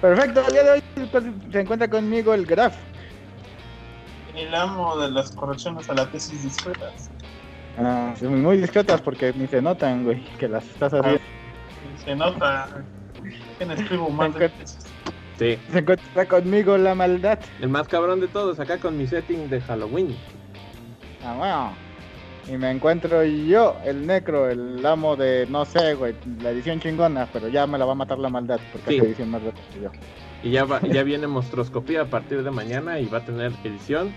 Perfecto, el día de hoy se encuentra conmigo el Graf. El amo de las correcciones a la tesis discretas. Ah, muy, discretas porque ni se notan, güey, que las estás haciendo. Se nota. ¿Quién escribo más de tesis? sí. Se encuentra conmigo la maldad. El más cabrón de todos, acá con mi setting de Halloween. Ah, bueno. Y me encuentro yo, el necro, el amo de, no sé, güey, la edición chingona, pero ya me la va a matar la maldad porque Sí. es edición más rápida que yo. Y ya, va- ya viene Monstroscopía a partir de mañana y va a tener edición,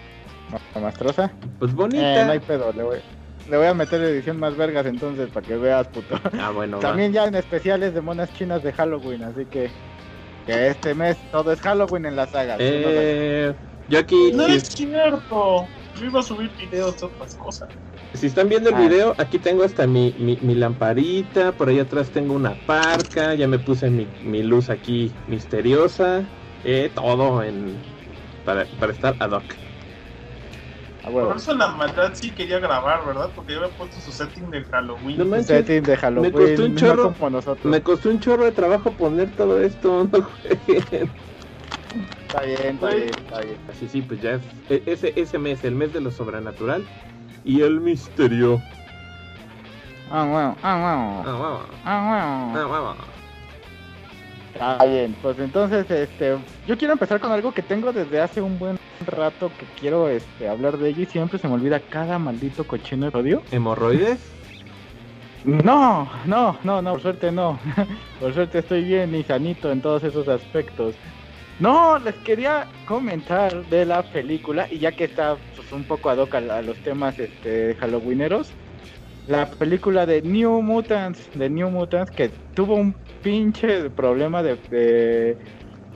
¿La mastrosa? pues Eh, bonita. no hay pedo, le voy, le voy a meter edición más vergas entonces para que veas, puto. Ah, bueno, va. También ya en especiales de monas chinas de Halloween, así que que este mes todo es Halloween en la saga. Eh, yo aquí, No es cierto. Yo iba a subir videos de otras cosas. Si están viendo el Ah. video, aquí tengo hasta mi, mi, mi lamparita, por ahí atrás tengo una parca, ya me puse mi, mi luz aquí misteriosa, eh, todo en para, para estar ad hoc. A Por eso la maldad sí quería grabar, ¿verdad? Porque yo había puesto su setting de Halloween. No manches. Setting de Halloween, costó un chorro. Me costó un chorro de trabajo poner todo esto, no. Está bien, está bien, está bien. Así sí, pues ya es e- ese, ese mes, el mes de lo sobrenatural y el misterio. Ah, bueno, ah, bueno, Ah, wow, ah, bueno. ah, wow. Está bien, pues entonces, este, yo quiero empezar con algo que tengo desde hace un buen rato que quiero, este, hablar de ello y siempre se me olvida cada maldito cochino episodio. ¿Hemorroides? No, no, no, no, por suerte no. por suerte estoy bien y sanito en todos esos aspectos. No, les quería comentar de la película y ya que está un poco ad hoc a, a los temas este, halloweeneros, la película de New Mutants, de New Mutants que tuvo un pinche problema de, de,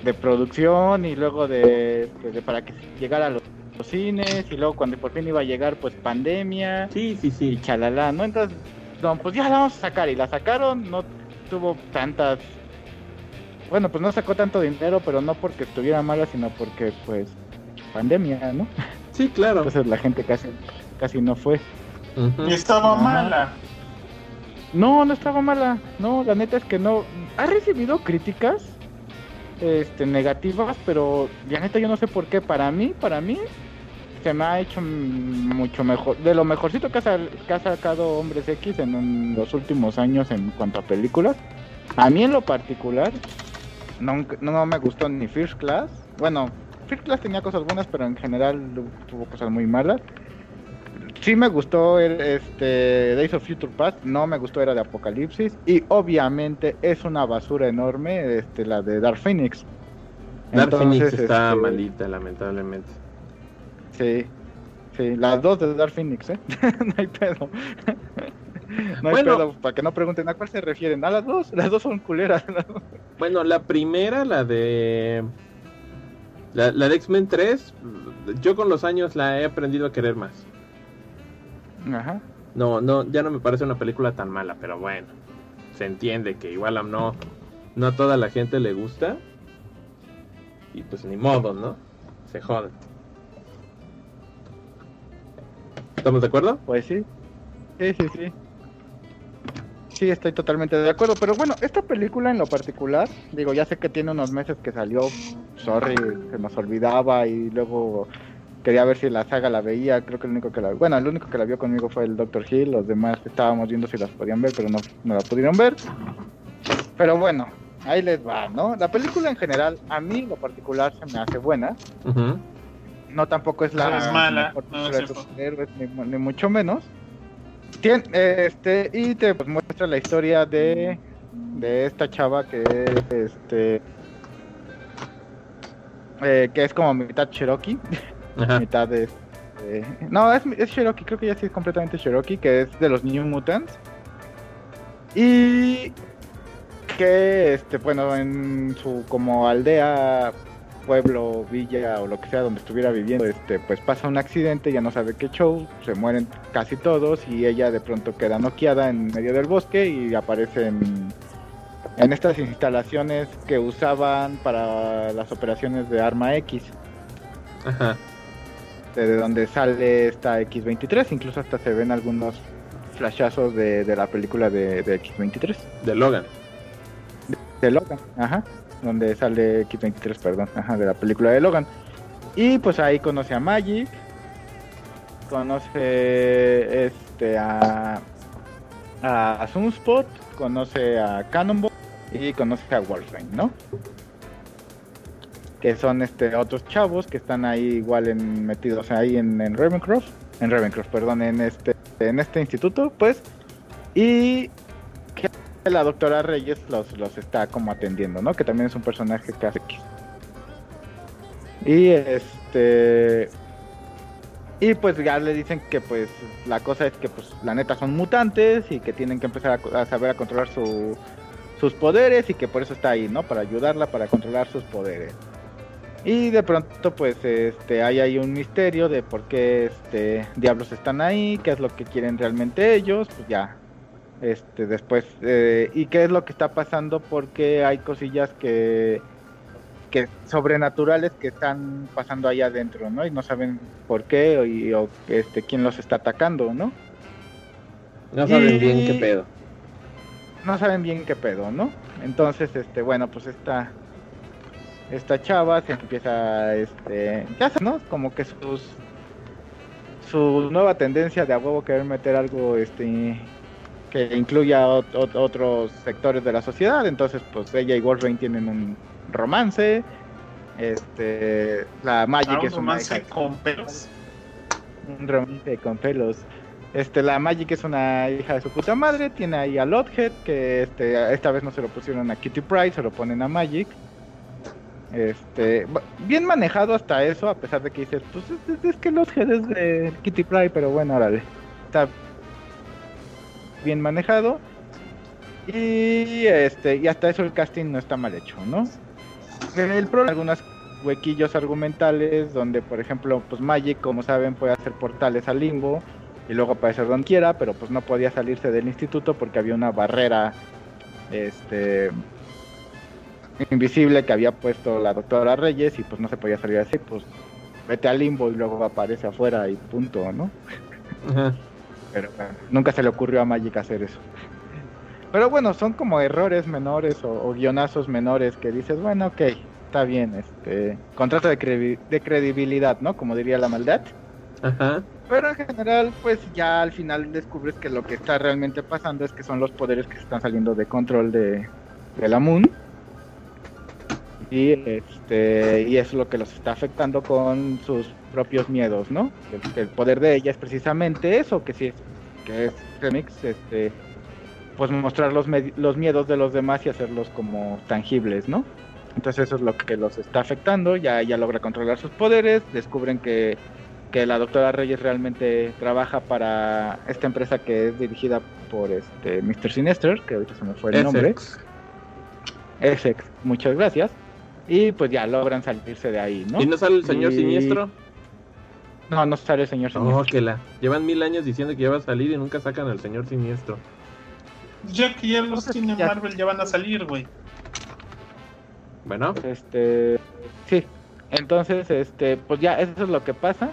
de producción y luego de, de para que llegara a los, los cines y luego cuando por fin iba a llegar pues pandemia Sí, sí, y sí. chalala, ¿no? Entonces, no, pues ya la vamos a sacar y la sacaron, no tuvo tantas... Bueno, pues no sacó tanto dinero, pero no porque estuviera mala, sino porque, pues, pandemia, ¿no? Sí, claro. Entonces la gente casi, casi no fue. Y estaba Ajá. mala. No, no estaba mala, no, la neta es que no. Ha recibido críticas este, negativas, pero la neta yo no sé por qué. Para mí, para mí, se me ha hecho mm, mucho mejor. De lo mejorcito que ha, sal- que ha sacado Hombres X en un- los últimos años en cuanto a películas. A mí en lo particular, no, no me gustó ni First Class. Bueno, Class tenía cosas buenas, pero en general tuvo cosas muy malas. Sí me gustó el, este Days of Future Past, no me gustó era de Apocalipsis y obviamente es una basura enorme este la de Dark Phoenix. Dark Phoenix está este, maldita, lamentablemente. Sí. Sí, las dos de Dark Phoenix, ¿eh? no hay pedo. no hay Bueno. pedo, para que no pregunten a cuál se refieren. A las dos, las dos son culeras. ¿no? Bueno, la primera, la de. La, la de X-Men 3, yo con los años la he aprendido a querer más. Ajá. No, no, ya no me parece una película tan mala, pero bueno, se entiende que igual a no, no a toda la gente le gusta. Y pues ni modo, ¿no? Se joden. ¿Estamos de acuerdo? Pues sí. Sí, sí, sí. Sí, estoy totalmente de acuerdo. Pero bueno, esta película en lo particular, digo, ya sé que tiene unos meses que salió, sorry, se nos olvidaba y luego quería ver si la saga la veía. Creo que el único que la, bueno, el único que la vio conmigo fue el Dr. Hill. Los demás estábamos viendo si las podían ver, pero no, no la pudieron ver. Pero bueno, ahí les va, ¿no? La película en general, a mí en lo particular se me hace buena. No tampoco es la No es mala, mejor no, de superhéroes, ni mucho menos. Tien- este y te pues, muestra la historia de de esta chava que es este eh, que es como mitad Cherokee, Ajá. mitad de eh, no es, es Cherokee, creo que ya sí es completamente Cherokee, que es de los New Mutants y que este bueno en su como aldea pueblo, villa o lo que sea donde estuviera viviendo, este, pues pasa un accidente, ya no sabe qué show, se mueren casi todos y ella de pronto queda noqueada en medio del bosque y aparece en, en estas instalaciones que usaban para las operaciones de Arma X, Ajá. de donde sale esta X-23, incluso hasta se ven algunos flashazos de, de la película de, de X-23. De Logan. de Logan, ajá, donde sale Kit 23, perdón, ajá, de la película de Logan. Y pues ahí conoce a Magic, conoce este a a Sunspot, conoce a Cannonball. Y conoce a Wolverine, ¿no? Que son este otros chavos que están ahí igual en, metidos ahí en, en Ravencroft, en Ravencroft, perdón, en este en este instituto, pues. Y la doctora Reyes los, los está como atendiendo, ¿no? Que también es un personaje hace Y este y pues ya le dicen que pues la cosa es que pues la neta son mutantes y que tienen que empezar a, a saber a controlar su, sus poderes y que por eso está ahí, ¿no? Para ayudarla para controlar sus poderes. Y de pronto pues este hay ahí un misterio de por qué este diablos están ahí, qué es lo que quieren realmente ellos, pues ya este después eh, y qué es lo que está pasando porque hay cosillas que que sobrenaturales que están pasando ahí adentro, ¿no? Y no saben por qué o, y, o, este quién los está atacando, ¿no? No saben Y- bien qué pedo. No saben bien qué pedo, ¿no? Entonces, este, bueno, pues esta esta chava se empieza este, ya sabes, ¿no? Como que sus su nueva tendencia de a huevo querer meter algo este que incluya ot- ot- otros sectores de la sociedad, entonces pues ella y Wolverine tienen un romance. Este, la Magic un es una romance hija- con pelos. un romance con pelos. Este, la Magic es una hija de su puta madre, tiene ahí a Lothead, que este, esta vez no se lo pusieron a Kitty Pryde, se lo ponen a Magic. Este, bien manejado hasta eso, a pesar de que dices, pues es, es que Lothead es de Kitty Pryde, pero bueno, órale. Está bien manejado. Y este, y hasta eso el casting no está mal hecho, ¿no? El problema algunas huequillos argumentales donde por ejemplo pues Magic como saben puede hacer portales al limbo y luego aparecer donde quiera pero pues no podía salirse del instituto porque había una barrera este invisible que había puesto la doctora Reyes y pues no se podía salir así pues vete al limbo y luego aparece afuera y punto no Ajá. Pero bueno, nunca se le ocurrió a Magic hacer eso. Pero bueno, son como errores menores o, o guionazos menores que dices, bueno, ok, está bien, este, contrato de, credi- de credibilidad, ¿no? Como diría la maldad. Ajá. Pero en general, pues ya al final descubres que lo que está realmente pasando es que son los poderes que se están saliendo de control de, de la Moon. Y este y es lo que los está afectando con sus propios miedos, ¿no? El, el poder de ella es precisamente eso, que sí es, que es remix, este pues mostrar los, los miedos de los demás y hacerlos como tangibles, ¿no? Entonces eso es lo que los está afectando, ya, ya logra controlar sus poderes, descubren que, que la doctora Reyes realmente trabaja para esta empresa que es dirigida por este Mr. Sinister, que ahorita se me fue el nombre. Essex, muchas gracias. Y pues ya logran salirse de ahí, ¿no? ¿Y no sale el señor Y- siniestro? No, no sale el señor Oh, Siniestro. que la. Llevan mil años diciendo que ya va a salir y nunca sacan al señor siniestro. Ya que ya los ya. Marvel ya van a salir, güey. Bueno, Este, sí. Entonces, este, pues ya eso es lo que pasa.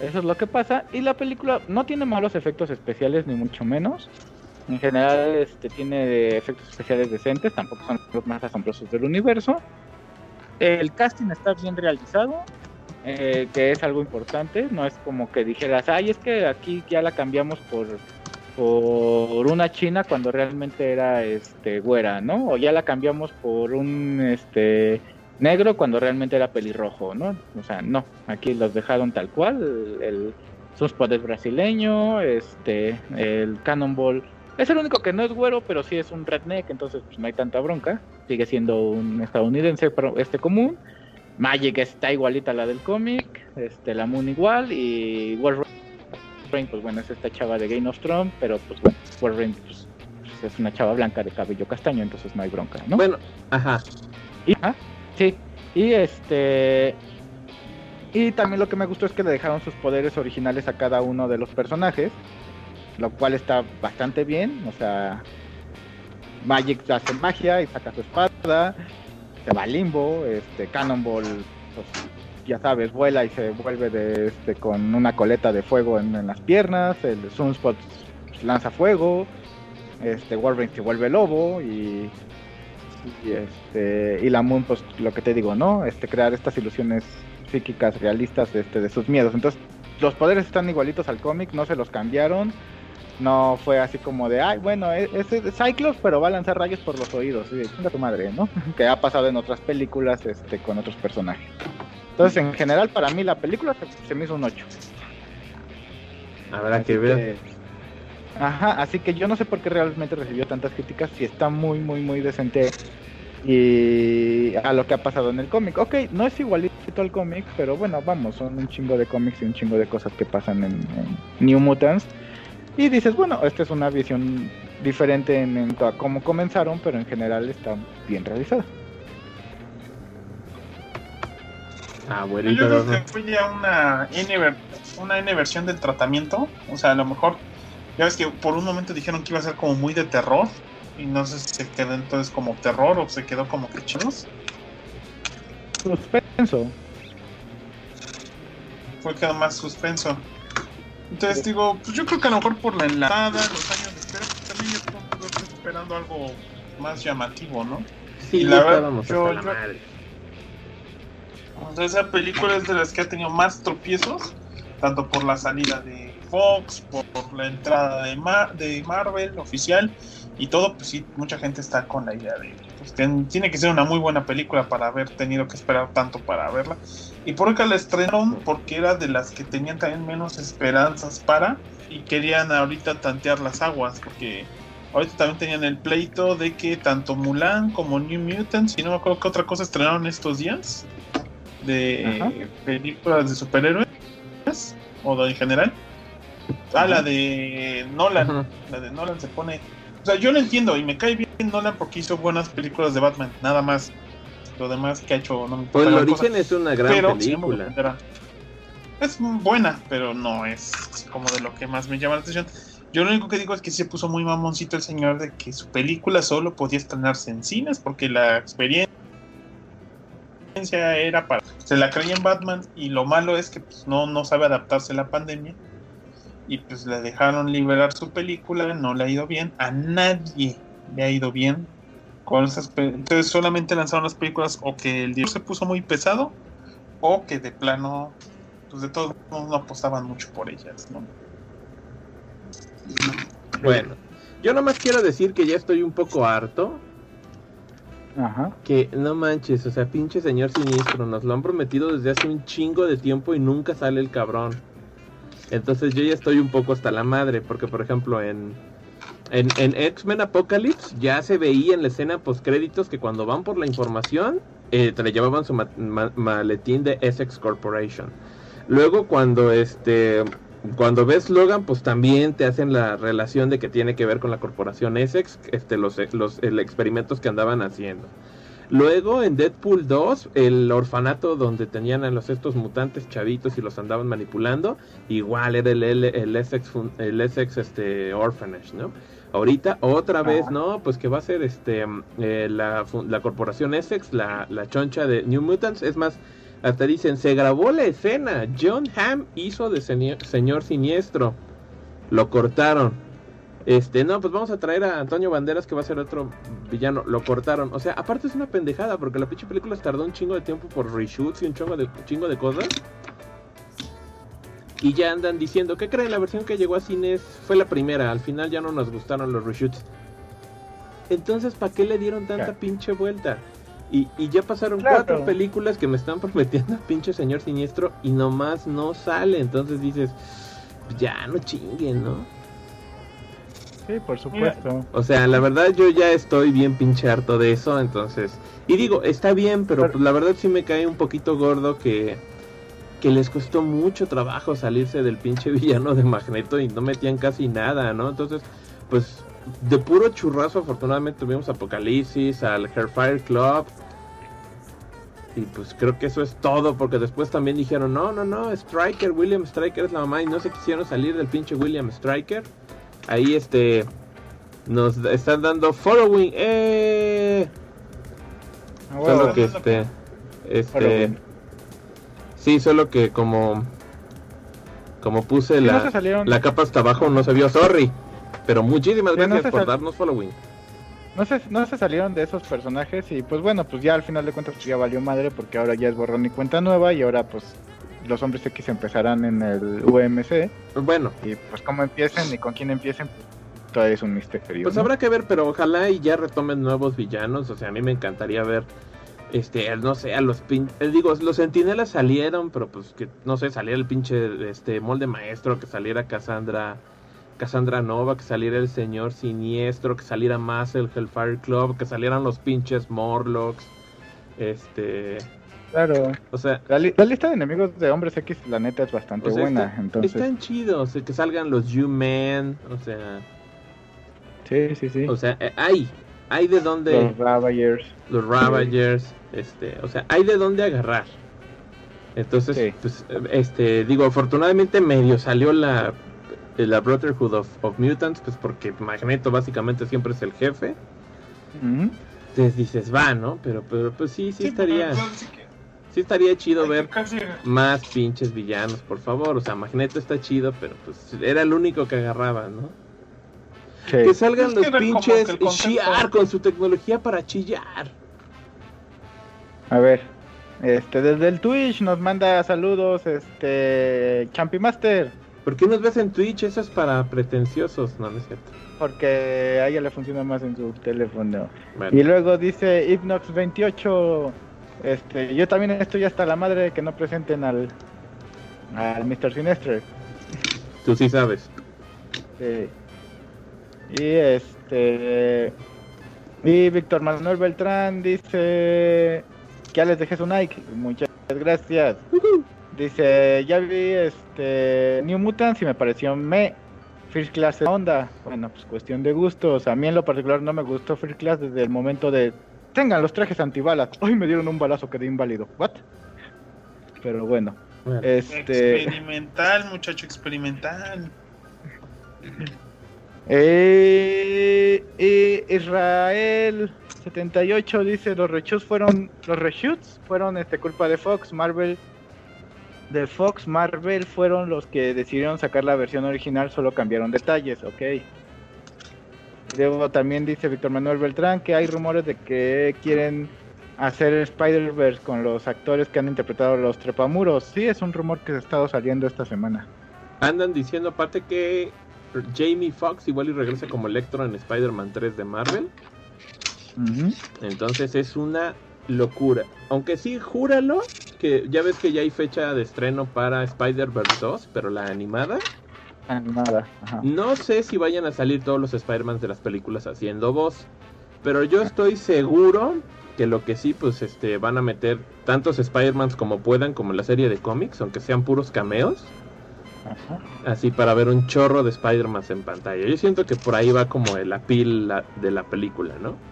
Eso es lo que pasa y la película no tiene malos efectos especiales ni mucho menos. En general, este tiene efectos especiales decentes, tampoco son los más asombrosos del universo. El casting está bien realizado, eh, que es algo importante. No es como que dijeras, ay, es que aquí ya la cambiamos por por una china cuando realmente era este güera, ¿no? O ya la cambiamos por un este negro cuando realmente era pelirrojo, ¿no? O sea, no, aquí los dejaron tal cual, el, el es brasileño, este, el Cannonball es el único que no es güero, pero sí es un redneck, entonces pues no hay tanta bronca, sigue siendo un estadounidense pero este común. Magic está igualita a la del cómic, este la Moon igual y Wolverine pues bueno, es esta chava de Game of Thrones, pero pues bueno, Wolverine pues, pues, es una chava blanca de cabello castaño, entonces no hay bronca, ¿no? bueno, ajá. Y, ajá, sí, y este... Y también lo que me gustó es que le dejaron sus poderes originales a cada uno de los personajes, lo cual está bastante bien, o sea, Magic hace magia y saca su espada, se va limbo, este Cannonball, pues ya sabes, vuela y se vuelve de, este, con una coleta de fuego en, las piernas, el Sunspot pues, lanza fuego, este Wolverine se vuelve lobo y, y este y la Moon pues lo que te digo, ¿no? Este crear estas ilusiones psíquicas realistas este, de sus miedos. Entonces, los poderes están igualitos al cómic, no se los cambiaron. No fue así como de, ay, bueno, e-, es, es Cyclops, pero va a lanzar rayos por los oídos. Sí, chinga tu madre, ¿no? que ha pasado en otras películas este, con otros personajes. Entonces, en general, para mí la película se, se me hizo un 8. Habrá que ver. Ajá, así que yo no sé por qué realmente recibió tantas críticas, si está muy, muy, muy decente y a lo que ha pasado en el cómic. Ok, no es igualito al cómic, pero bueno, vamos, son un chingo de cómics y un chingo de cosas que pasan en, en New Mutants. Y dices, bueno, esta es una visión diferente en, en to- cómo comenzaron, pero en general está bien realizada. Ah, Yo Abuelita, creo que fue ya una N, ver- una N versión del tratamiento. O sea, a lo mejor, ya ves que por un momento dijeron que iba a ser como muy de terror. Y no sé si se quedó entonces como terror o se quedó como que chidos. Suspenso. Fue quedó más suspenso. Entonces digo, pues yo creo que a lo mejor por la enlatada, los años de espera, pues también yo creo que estoy esperando algo más llamativo, ¿no? Sí, y la verdad, yo- yo- madre. Entonces esa película es de las que ha tenido más tropiezos, tanto por la salida de Fox, por, por la entrada de, Mar- de Marvel oficial y todo, pues sí, mucha gente está con la idea de pues, que tiene que ser una muy buena película para haber tenido que esperar tanto para verla. Y por acá la estrenaron porque era de las que tenían también menos esperanzas para y querían ahorita tantear las aguas, porque ahorita también tenían el pleito de que tanto Mulan como New Mutants, y no me acuerdo qué otra cosa estrenaron estos días de Ajá. películas de superhéroes o de en general. Ah, la de Nolan. Ajá. La de Nolan se pone. O sea, yo lo entiendo y me cae bien Nolan porque hizo buenas películas de Batman, nada más. Lo demás que ha hecho no me Pues el cosa. origen es una gran Pero, película. Es buena, pero no es como de lo que más me llama la atención. Yo lo único que digo es que se puso muy mamoncito el señor de que su película solo podía estrenarse en cines porque la experiencia era para... Se la creía en Batman y lo malo es que pues, no, no sabe adaptarse a la pandemia y pues le dejaron liberar su película, no le ha ido bien, a nadie le ha ido bien con esas pe- entonces solamente lanzaron las películas o que el director se puso muy pesado o que de plano pues de todos modos no apostaban mucho por ellas, ¿no? Bueno, yo nomás quiero decir que ya estoy un poco harto. Ajá. Que no manches, o sea, pinche señor siniestro, nos lo han prometido desde hace un chingo de tiempo y nunca sale el cabrón. Entonces yo ya estoy un poco hasta la madre, porque por ejemplo en, en, en X-Men Apocalypse ya se veía en la escena post créditos que cuando van por la información eh, te le llevaban su ma- ma- maletín de Essex Corporation. Luego cuando este cuando ves Logan, pues también te hacen la relación de que tiene que ver con la corporación Essex, este, los, los experimentos que andaban haciendo. Luego en Deadpool 2, el orfanato donde tenían a los estos mutantes chavitos y los andaban manipulando, igual era el, el, el Essex, el Essex este, Orphanage, ¿no? Ahorita otra vez, Ah. ¿no? Pues que va a ser este eh, la, la corporación Essex, la, la choncha de New Mutants. Es más, hasta dicen, se grabó la escena. John Hamm hizo de señor, señor siniestro. Lo cortaron. Este, no, pues vamos a traer a Antonio Banderas que va a ser otro villano. Lo cortaron. O sea, aparte es una pendejada porque la pinche película tardó un chingo de tiempo por reshoots y un chingo de, chingo de cosas. Y ya andan diciendo, ¿qué creen? La versión que llegó a cines fue la primera. Al final ya no nos gustaron los reshoots. Entonces, ¿para qué le dieron tanta Claro. pinche vuelta? Y, y ya pasaron Claro. cuatro películas que me están prometiendo pinche señor siniestro y nomás no sale. Entonces dices, ya no chinguen, ¿no? Sí, por supuesto. O sea, la verdad yo ya estoy bien pinche harto de eso, entonces... Y digo, está bien, pero Pero- pues, la verdad sí me cae un poquito gordo que, que les costó mucho trabajo salirse del pinche villano de Magneto y no metían casi nada, ¿no? Entonces, pues de puro churrazo afortunadamente tuvimos Apocalipsis, al Hairfire Club. Y pues creo que eso es todo, porque después también dijeron, no, no, no, Striker, William Striker es la mamá y no se quisieron salir del pinche William Striker. Ahí este nos están dando following. ¡Eh! Ah, Solo que este este. Sí, solo que como como puse Sí, la, la capa hasta abajo no se vio, sorry. Pero muchísimas gracias por darnos following. No se, no se salieron de esos personajes y pues bueno, pues ya al final de cuentas pues ya valió madre porque ahora ya es borrón y cuenta nueva y ahora pues los hombres X empezarán en el UMC Bueno, y pues cómo empiecen y con quién empiecen pues todavía es un misterio. pues ¿no? habrá que ver, pero ojalá y ya retomen nuevos villanos. O sea, a mí me encantaría ver, este, no sé, a los pin... eh, digo, los sentinelas salieron, pero pues que, no sé, saliera el pinche, este, molde maestro, que saliera Cassandra, Cassandra Nova, que saliera el señor siniestro, que saliera más el Hellfire Club, que salieran los pinches Morlocks, este, Claro. o sea, La, li- la lista de enemigos de hombres X la neta es bastante O sea, buena, está- entonces están chidos, que salgan los U-Men, o sea, sí, sí, sí. o sea, eh, hay, hay de dónde... los Ravagers. los Ravagers, este, o sea, hay de dónde agarrar. Entonces, Sí. pues, este, digo, afortunadamente medio salió la, la Brotherhood of, of Mutants, pues porque Magneto básicamente siempre es el jefe. Entonces dices, va, ¿no? Pero, pero, pues sí, sí, Sí, estaría, sí que- sí estaría chido hay ver más pinches villanos, por favor. O sea, Magneto está chido, pero pues era el único que agarraba, ¿no? Sí. Que salgan Es los pinches Shiar con su tecnología para chillar. A ver, este, desde el Twitch nos manda saludos, este, Champi Master, ¿Por qué nos ves en Twitch? Eso es para pretenciosos, no, no es cierto. porque a ella le funciona más en su teléfono. Bueno. Y luego dice Ipnox28, este, yo también estoy hasta la madre de que no presenten al, al Mr. Sinestre. Tú sí sabes. Sí. Y este. Y Víctor Manuel Beltrán dice ya les dejé su like. Muchas gracias. Dice, ya vi este New Mutants y me pareció me First Class la onda. Bueno, pues cuestión de gustos. A mí en lo particular no me gustó First Class desde el momento de tengan los trajes antibalas. Hoy me dieron un balazo quedé inválido. What? Pero bueno, Bueno, este Experimental, muchacho experimental. Eh, eh, Israel 78 dice los reshoots fueron los reshoots fueron este culpa de Fox Marvel de Fox Marvel fueron los que decidieron sacar la versión original solo cambiaron detalles ok. Luego también dice Víctor Manuel Beltrán que hay rumores de que quieren hacer Spider-Verse con los actores que han interpretado los trepamuros. Sí es un rumor que ha estado saliendo esta semana. Andan diciendo aparte que Jamie Foxx igual y regresa como Electro en Spider-Man 3 de Marvel. Entonces es una locura. Aunque sí, júralo, que ya ves que ya hay fecha de estreno para Spider-Verse 2, pero la animada. animada ajá. No sé si vayan a salir todos los Spider-Man de las películas haciendo voz. Pero yo estoy seguro que lo que sí, pues este, van a meter tantos Spider-Mans como puedan, como en la serie de cómics, aunque sean puros cameos. Ajá. Así para ver un chorro de Spider-Man en pantalla. Yo siento que por ahí va como el apil de la película, ¿no?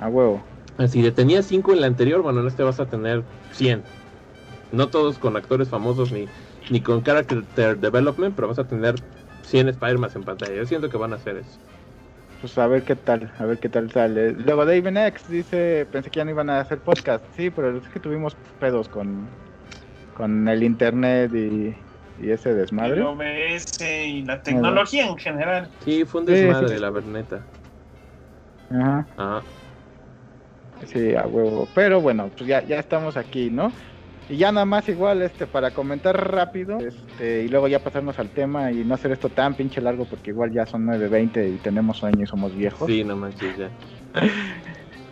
A huevo. Así de tenía 5 en la anterior, bueno, en este vas a tener 100. No todos con actores famosos ni, ni con character development, pero vas a tener 100 Spider-Man en pantalla. Yo siento que van a hacer eso. Pues a ver qué tal, a ver qué tal sale. Luego David X dice, pensé que ya no iban a hacer podcast. Sí, pero es que tuvimos pedos con, con el internet y, y ese El desmadre. OBS y la tecnología en general. Sí, fue un Sí, desmadre, sí. la verneta. Ajá, Ajá. Sí, a huevo. Pero bueno, pues ya, ya estamos aquí, ¿no? Y ya nada más igual, este, para comentar rápido, este, y luego ya pasarnos al tema y no hacer esto tan pinche largo porque igual ya son 9.20 y tenemos sueño y somos viejos. Sí, no manches ya.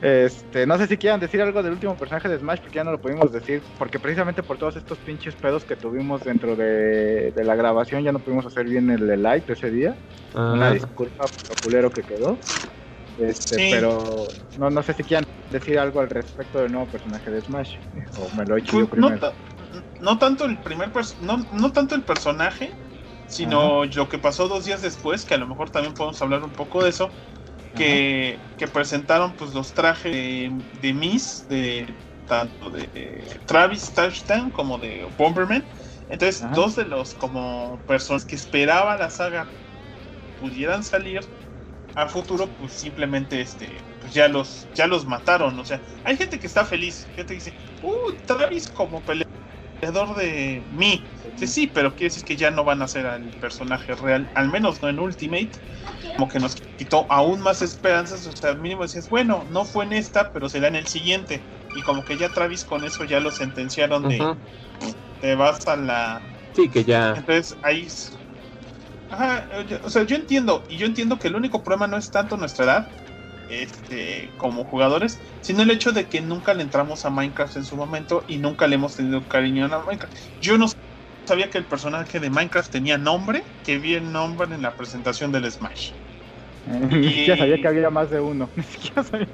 Este, no sé si quieran decir algo del último personaje de Smash, porque ya no lo pudimos decir, porque precisamente por todos estos pinches pedos que tuvimos dentro de, de la grabación, ya no pudimos hacer bien el, el live ese día. Una Ajá. disculpa por lo culero que quedó. Este, Sí. pero no, no sé si quieran decir algo al respecto del nuevo personaje de Smash, o me lo he hecho yo Pues, no, primero. no tanto el primer no, no tanto el personaje, sino lo que pasó dos días después, que a lo mejor también podemos hablar un poco de eso, que, que presentaron pues los trajes de, de Miss, de tanto de eh, Travis Touchdown como de Bomberman. Entonces, Ajá. dos de los como personas que esperaba la saga pudieran salir a futuro, pues simplemente este pues ya los ya los mataron, o sea, hay gente que está feliz, gente que dice, "Uh, Travis como peleador de mí. Dice, sí, pero quiere decir que ya no van a ser el personaje real, al menos no en Ultimate. Como que nos quitó aún más esperanzas. O sea, al mínimo decías, bueno, no fue en esta, pero será en el siguiente. Y como que ya Travis con eso ya lo sentenciaron de te vas a la. Sí, que ya. Entonces ahí. Ajá, yo- o sea, yo entiendo, y yo entiendo que el único problema no es tanto nuestra edad, este, como jugadores, sino el hecho de que nunca le entramos a Minecraft en su momento y nunca le hemos tenido cariño a Minecraft. Yo no sabía que el personaje de Minecraft tenía nombre, que vi el nombre en la presentación del Smash. Ni siquiera sabía que había más de uno. Ni siquiera sabía.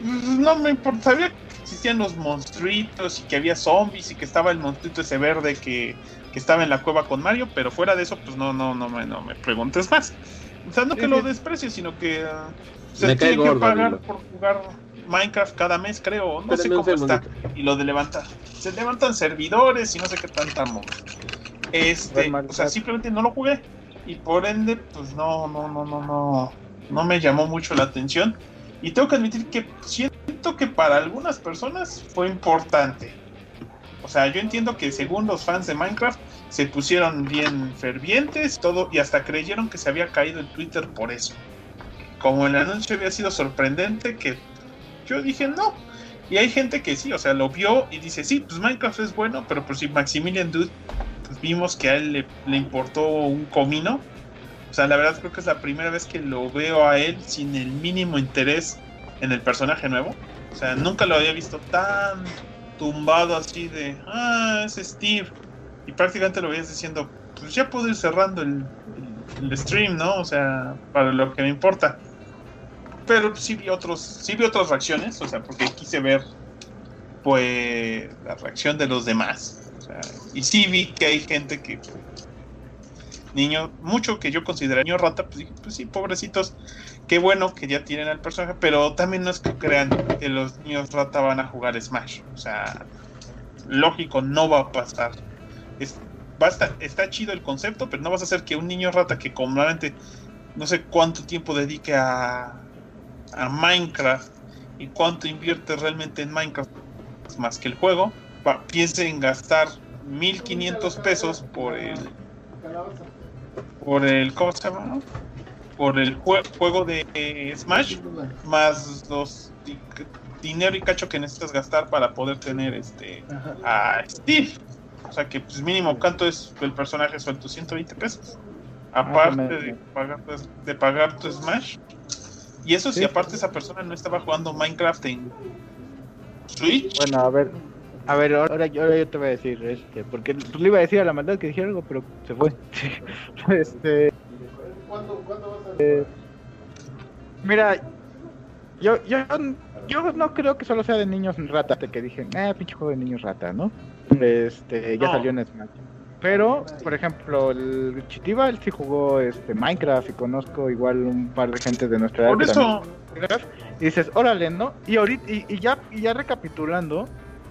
No me importa, sabía que existían los monstruitos y que había zombies y que estaba el monstruito ese verde que, que estaba en la cueva con Mario, pero fuera de eso, pues no, no, no me, no me preguntes más. O sea, no que lo desprecies, sino que ah, se tiene que gordo, pagar por jugar Minecraft cada mes, creo. No sé cómo está. Y lo de levantar. Se levantan servidores y no sé qué tanta Este, o sea, simplemente no lo jugué. Y por ende, pues no, no, no, no, no. No me llamó mucho la atención. Y tengo que admitir que siento que para algunas personas fue importante. O sea, yo entiendo que según los fans de Minecraft se pusieron bien fervientes, todo, y hasta creyeron que se había caído el Twitter por eso. Como el anuncio había sido sorprendente, que yo dije no. Y hay gente que sí, o sea, lo vio y dice, sí, pues Minecraft es bueno, pero pues si Maximilian Dude, pues vimos que a él le, le importó un comino. O sea, la verdad creo que es la primera vez que lo veo a él sin el mínimo interés en el personaje nuevo. O sea, nunca lo había visto tan tumbado así de, ah, es Steve. Y prácticamente lo veías diciendo, pues ya puedo ir cerrando el, el- stream, ¿no? O sea, para lo que me importa. Pero sí vi otros, sí vi otras reacciones, o sea, porque quise ver, pues, la reacción de los demás. O sea, y sí vi que hay gente que, niño, mucho que yo considero niño rata, pues dije, pues sí, pobrecitos, qué bueno que ya tienen al personaje, pero también no es que crean que los niños rata van a jugar Smash. O sea, lógico, no va a pasar. Es, va a estar- está chido el concepto, pero no vas a hacer que un niño rata que comúnmente no sé cuánto tiempo dedique a, a Minecraft y cuánto invierte realmente en Minecraft más que el juego, va- piense en gastar 1500 pesos por el por el ¿cómo se llama? Por el jue- juego de eh, Smash más los di- dinero y cacho que necesitas gastar para poder tener este a Steve. O sea que pues mínimo cuánto es el personaje suelto, 120 pesos. Aparte de pagar, tu- de pagar tu Smash. Y eso si Sí. aparte esa persona no estaba jugando Minecraft en Switch. Bueno, a ver. A ver, ahora, yo- ahora yo te voy a decir, este, porque pues, le iba a decir a la maldad que dijera algo, pero se fue. este, eh, mira, yo, yo, yo no creo que solo sea de niños rata, de que dije, ah, pinche juego de niños rata, ¿no? Este, ya No. salió en Smash. Pero, por ejemplo, el Chitiba, él sí jugó este Minecraft y conozco igual un par de gente de nuestra edad. Por eso, y dices, órale, ¿no? Y ahorita, y, y ya, y ya recapitulando,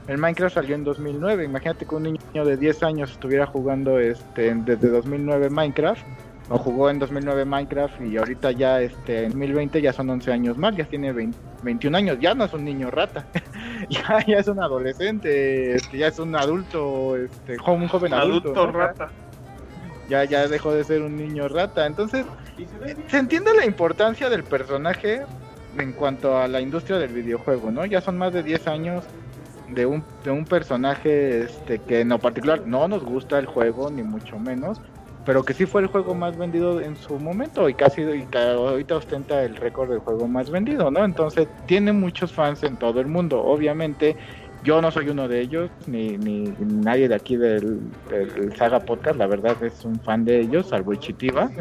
el Minecraft salió en 2009. Imagínate que un niño de 10 años estuviera jugando este desde 2009 Minecraft, o jugó en 2009 Minecraft, y ahorita ya este en 2020 ya son 11 años más, ya tiene 20 21 años, ya no es un niño rata, ya, ya es un adolescente, este, ya es un adulto, este, un joven adulto. adulto ¿no? rata. ya, ya dejó de ser un niño rata. Entonces, se entiende la importancia del personaje en cuanto a la industria del videojuego, ¿no? Ya son más de 10 años de un, de un personaje este, que en lo particular no nos gusta el juego, ni mucho menos, pero que sí fue el juego más vendido en su momento y casi y ahorita ostenta el récord del juego más vendido, ¿no? Entonces, tiene muchos fans en todo el mundo. Obviamente, yo no soy uno de ellos, ni, ni nadie de aquí del, del Saga Podcast, la verdad es un fan de ellos, salvo Ichitiva.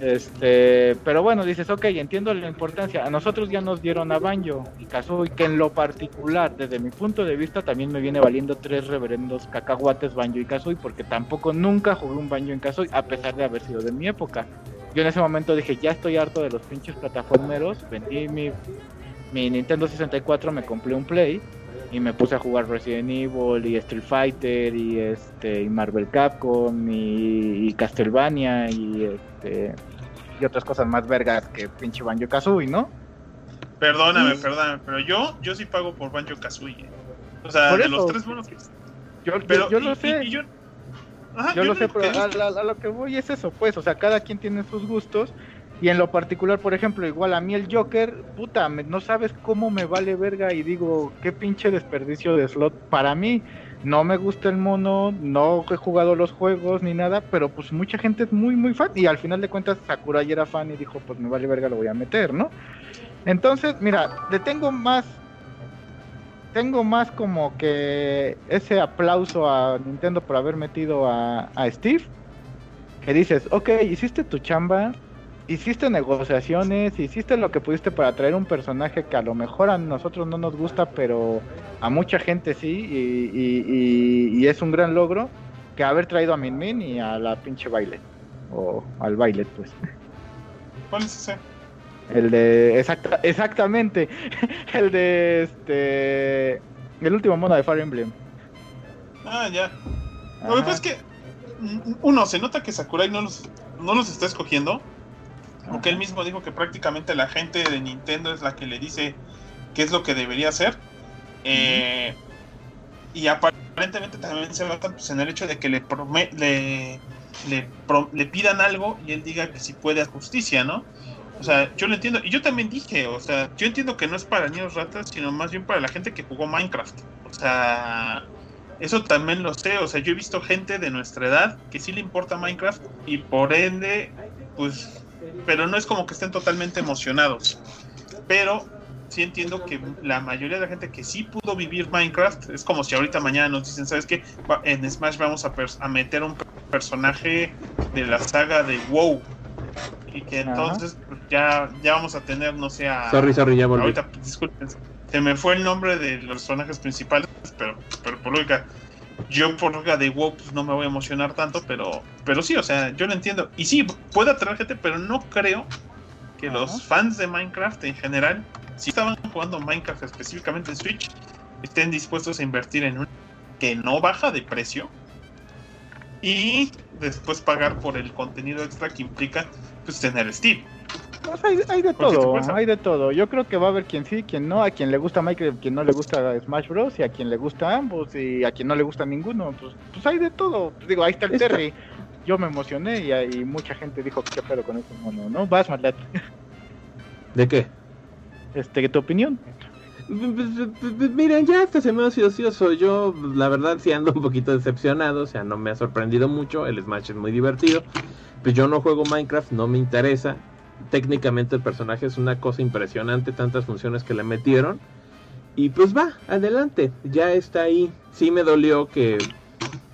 Este, pero bueno, dices, ok, entiendo la importancia. A nosotros ya nos dieron a Banjo y Kazooie, que en lo particular, desde mi punto de vista, también me viene valiendo tres reverendos cacahuates Banjo y Kazooie, porque tampoco nunca jugué un Banjo en Kazooie, a pesar de haber sido de mi época. Yo en ese momento dije, ya estoy harto de los pinches plataformeros, vendí mi, mi Nintendo 64, me compré un Play y me puse a jugar Resident Evil y Street Fighter y este y Marvel Capcom y, y Castlevania y este y otras cosas más vergas que pinche Banjo Kazooie, ¿no? Perdóname, perdóname, pero yo, yo sí pago por Banjo Kazooie. O sea, Por de eso. los tres buenos que Yo, Pero, yo y- lo y- sé. y yo, Ajá, Yo lo sé, pero que a, a- a lo que voy es eso, pues, o sea, cada quien tiene sus gustos. Y en lo particular, por ejemplo, igual a mí el Joker, puta, me- no sabes cómo me vale verga y digo, qué pinche desperdicio de slot. Para mí, no me gusta el mono, no he jugado los juegos ni nada, pero pues mucha gente es muy, muy fan. Y al final de cuentas, Sakurai era fan y dijo, pues me vale verga, lo voy a meter, ¿no? Entonces, mira, le tengo más tengo más como que ese aplauso a Nintendo por haber metido a, a Steve. Que dices, ok, hiciste tu chamba, hiciste negociaciones, hiciste lo que pudiste para traer un personaje que a lo mejor a nosotros no nos gusta, pero a mucha gente sí, y, y- y- y es un gran logro que haber traído a Min Min y a la pinche Violet. O al Violet, pues. ¿Cuál es ese? El de. Exacta, exactamente. El de este. El último mono de Fire Emblem. Ah, ya. Lo que pasa es que, mm, uno, se nota que Sakurai no los, no los está escogiendo. Porque él mismo dijo que prácticamente la gente de Nintendo es la que le dice qué es lo que debería hacer. Eh, y aparentemente también se basa pues, en el hecho de que le, prome- le, le, pidan algo y él diga que si puede hacer justicia, ¿no? O sea, yo lo entiendo. Y yo también dije, o sea, yo entiendo que no es para niños ratas, sino más bien para la gente que jugó Minecraft. O sea, eso también lo sé. O sea, yo he visto gente de nuestra edad que sí le importa Minecraft y por ende, pues, pero no es como que estén totalmente emocionados. Pero sí entiendo que la mayoría de la gente que sí pudo vivir Minecraft es como si ahorita mañana nos dicen, ¿sabes qué? En Smash vamos a, meter un per- personaje de la saga de WoW. Y que entonces pues, ya, ya vamos a tener, no sé, a... Sorry, sorry, ya volví. Ahorita, disculpen, se me fue el nombre de los personajes principales, pero, pero por lógica, yo por de WoW pues, no me voy a emocionar tanto, pero, pero sí, o sea, yo lo entiendo. Y sí, puede atraer gente, pero no creo que Ajá. los fans de Minecraft en general, si estaban jugando Minecraft específicamente en Switch, estén dispuestos a invertir en un que no baja de precio y después pagar por el contenido extra que implica pues tener Steve. Pues hay, hay de todo, hay de todo. Yo creo que va a haber quien sí, quien no, a quien le gusta Minecraft, quien no le gusta Smash Bros. y a quien le gusta ambos y a quien no le gusta ninguno. Pues, pues hay de todo. Digo, ahí está el Terry. Yo me emocioné y, y mucha gente dijo qué pedo con este mono, ¿no? Vas, Marlet. ¿De qué? Este, ¿tu opinión? Miren, ya hasta se me hace ocioso. Yo, la verdad, sí ando un poquito decepcionado. O sea, no me ha sorprendido mucho. El Smash es muy divertido. Pues yo no juego Minecraft, no me interesa. Técnicamente el personaje es una cosa impresionante, tantas funciones que le metieron. Y pues va, adelante, ya está ahí. Sí me dolió que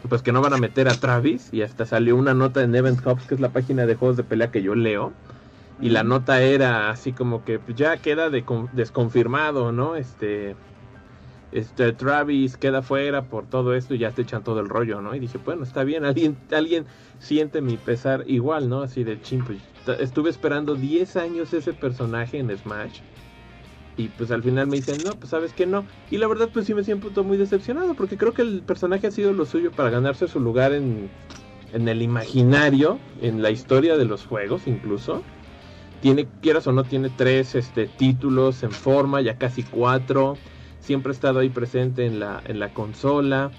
pues que no van a meter a Travis y hasta salió una nota en Event Hubs, que es la página de juegos de pelea que yo leo. Y la nota era así como que pues, ya queda de con- desconfirmado, ¿no? Este este Travis queda fuera por todo esto y ya te echan todo el rollo, ¿no? Y dije, bueno, está bien, alguien alguien siente mi pesar igual, ¿no? Así de ching, pues, estuve esperando 10 años ese personaje en Smash. Y pues al final me dicen, no, pues sabes que no. Y la verdad, pues sí me siento muy decepcionado porque creo que el personaje ha sido lo suyo para ganarse su lugar en, en el imaginario, en la historia de los juegos incluso. Tiene, quieras o no, tiene tres este, títulos en forma, ya casi cuatro. Siempre ha estado ahí presente en la, en la consola.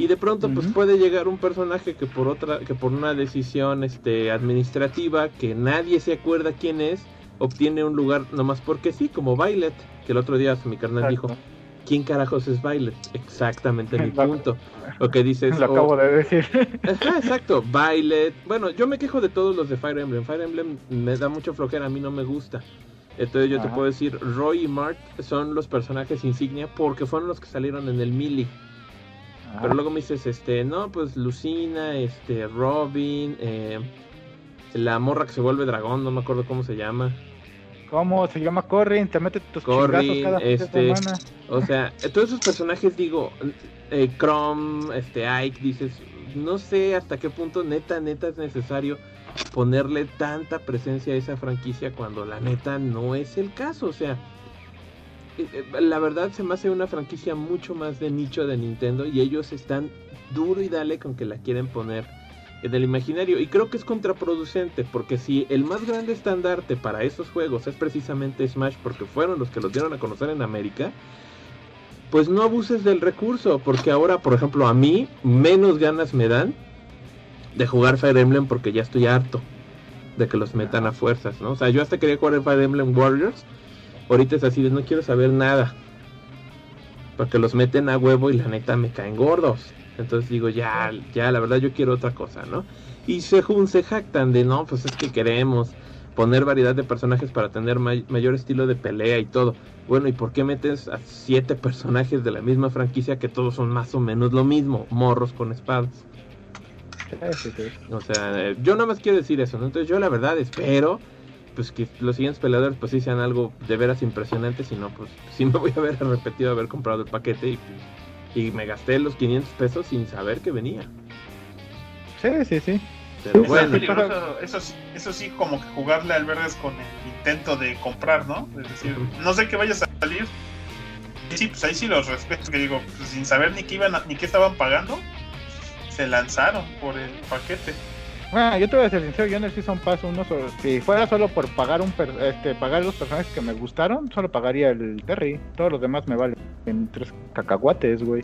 Y de pronto, pues puede llegar un personaje que por otra, que por una decisión este, administrativa, que nadie se acuerda quién es, obtiene un lugar nomás porque sí, como Violet, que el otro día mi carnal dijo. ¿quién carajos es Violet? Exactamente mi punto. O que dices, Lo oh, acabo de decir. Ajá, exacto. Violet. Bueno, yo me quejo de todos los de Fire Emblem. Fire Emblem me da mucho flojera, a mí no me gusta. Entonces yo te puedo decir, Roy y Mart son los personajes insignia porque fueron los que salieron en el Melee. Pero luego me dices, este, no, pues Lucina, este, Robin, eh, la morra que se vuelve dragón, no me acuerdo cómo se llama. ¿Cómo se llama Corrin? Te mete tus Corrin, chingazos cada este, semana. O sea, todos esos personajes, digo, eh, Chrome, este, Ike, dices, no sé hasta qué punto neta, neta es necesario ponerle tanta presencia a esa franquicia cuando la neta no es el caso. O sea, la verdad se me hace una franquicia mucho más de nicho de Nintendo y ellos están duro y dale con que la quieren poner en el imaginario. Y creo que es contraproducente porque si el más grande estandarte para esos juegos es precisamente Smash porque fueron los que los dieron a conocer en América, pues no abuses del recurso, porque ahora, por ejemplo, a mí menos ganas me dan de jugar Fire Emblem porque ya estoy harto de que los metan a fuerzas, ¿no? O sea, yo hasta quería jugar Fire Emblem Warriors, ahorita es así de no quiero saber nada, porque los meten a huevo y la neta me caen gordos. Entonces digo, ya, ya, la verdad yo quiero otra cosa, ¿no? Y se, se jactan de, no, pues es que queremos poner variedad de personajes para tener mayor estilo de pelea y todo. Bueno, ¿y por qué metes a siete personajes de la misma franquicia que todos son más o menos lo mismo? Morros con espadas. O sea, yo nada más quiero decir eso, ¿no? Entonces yo la verdad espero pues que los siguientes peleadores pues sí sean algo de veras impresionante, si no pues sí me voy a ver repetido haber comprado el paquete y, y me gasté los 500 pesos sin saber que venía. Sí, sí, sí. Pero bueno. Eso, eso, sí, como que jugarle al verdes con el intento de comprar, ¿no? Es decir, no sé qué vayas a salir. Y sí, pues ahí sí los respeto, que digo, pues sin saber ni qué iban ni qué estaban pagando, se lanzaron por el paquete. Bueno, yo te voy a ser sincero, yo en el Season Pass uno, si fuera solo por pagar un este, pagar los personajes que me gustaron, solo pagaría el Terry. Todos los demás me valen en tres cacahuates, güey.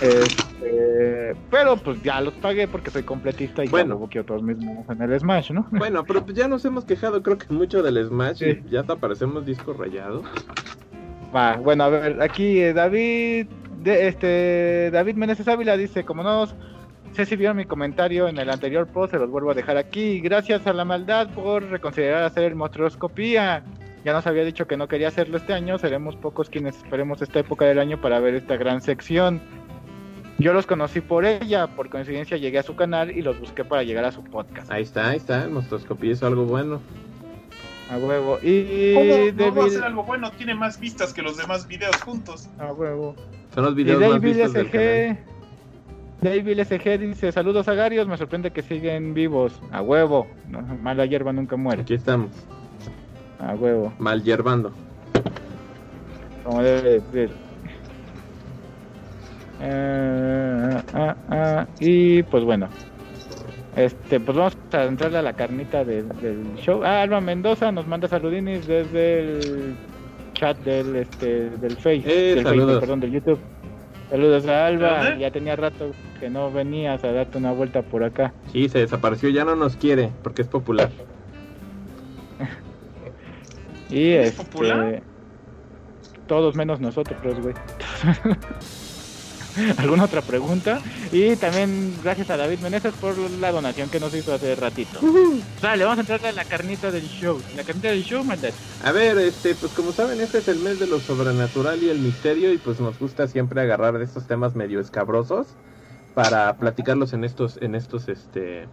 Este, pero pues ya los pagué porque soy completista y bueno, ya quiero todos mismos en el Smash, ¿no? Bueno, pero pues ya nos hemos quejado creo que mucho del Smash y ya te aparecemos disco rayado. Va, bueno, a ver, aquí eh, David de este David Meneses Ávila dice, como no sé si vieron mi comentario en el anterior post, se los vuelvo a dejar aquí. Gracias a la maldad por reconsiderar hacer el monstruoscopía. Ya nos había dicho que no quería hacerlo este año, seremos pocos quienes esperemos esta época del año para ver esta gran sección. Yo los conocí por ella, por coincidencia llegué a su canal y los busqué para llegar a su podcast. Ahí está, ahí está, el monstroscopía es algo bueno. A huevo. Y ¿Cómo no va a ser algo bueno? Tiene más vistas que los demás videos juntos. A huevo. Son los videos más vistos del canal. David SG dice, saludos a Garios, me sorprende que siguen vivos. A huevo. mala hierba nunca muere. Aquí estamos. A huevo. Mal hierbando. Como debe decir. Eh, ah, ah, y pues bueno, este, pues vamos a entrarle a la carnita del, show. Ah, Alba Mendoza nos manda saludines desde el chat del este del Face, eh, del Facebook, perdón, del YouTube. Saludos a Alba, ya tenía rato que no venías a darte una vuelta por acá. Sí, se desapareció, ya no nos quiere porque es popular. y ¿Es este, popular? todos menos nosotros, güey. ¿Alguna otra pregunta? Y también gracias a David Meneses por la donación que nos hizo hace ratito. Vale, vamos a entrar a la carnita del show. La carnita del show, Mandat. A ver, este, pues como saben, este es el mes de lo sobrenatural y el misterio y pues nos gusta siempre agarrar de estos temas medio escabrosos para platicarlos en estos, en estos, este,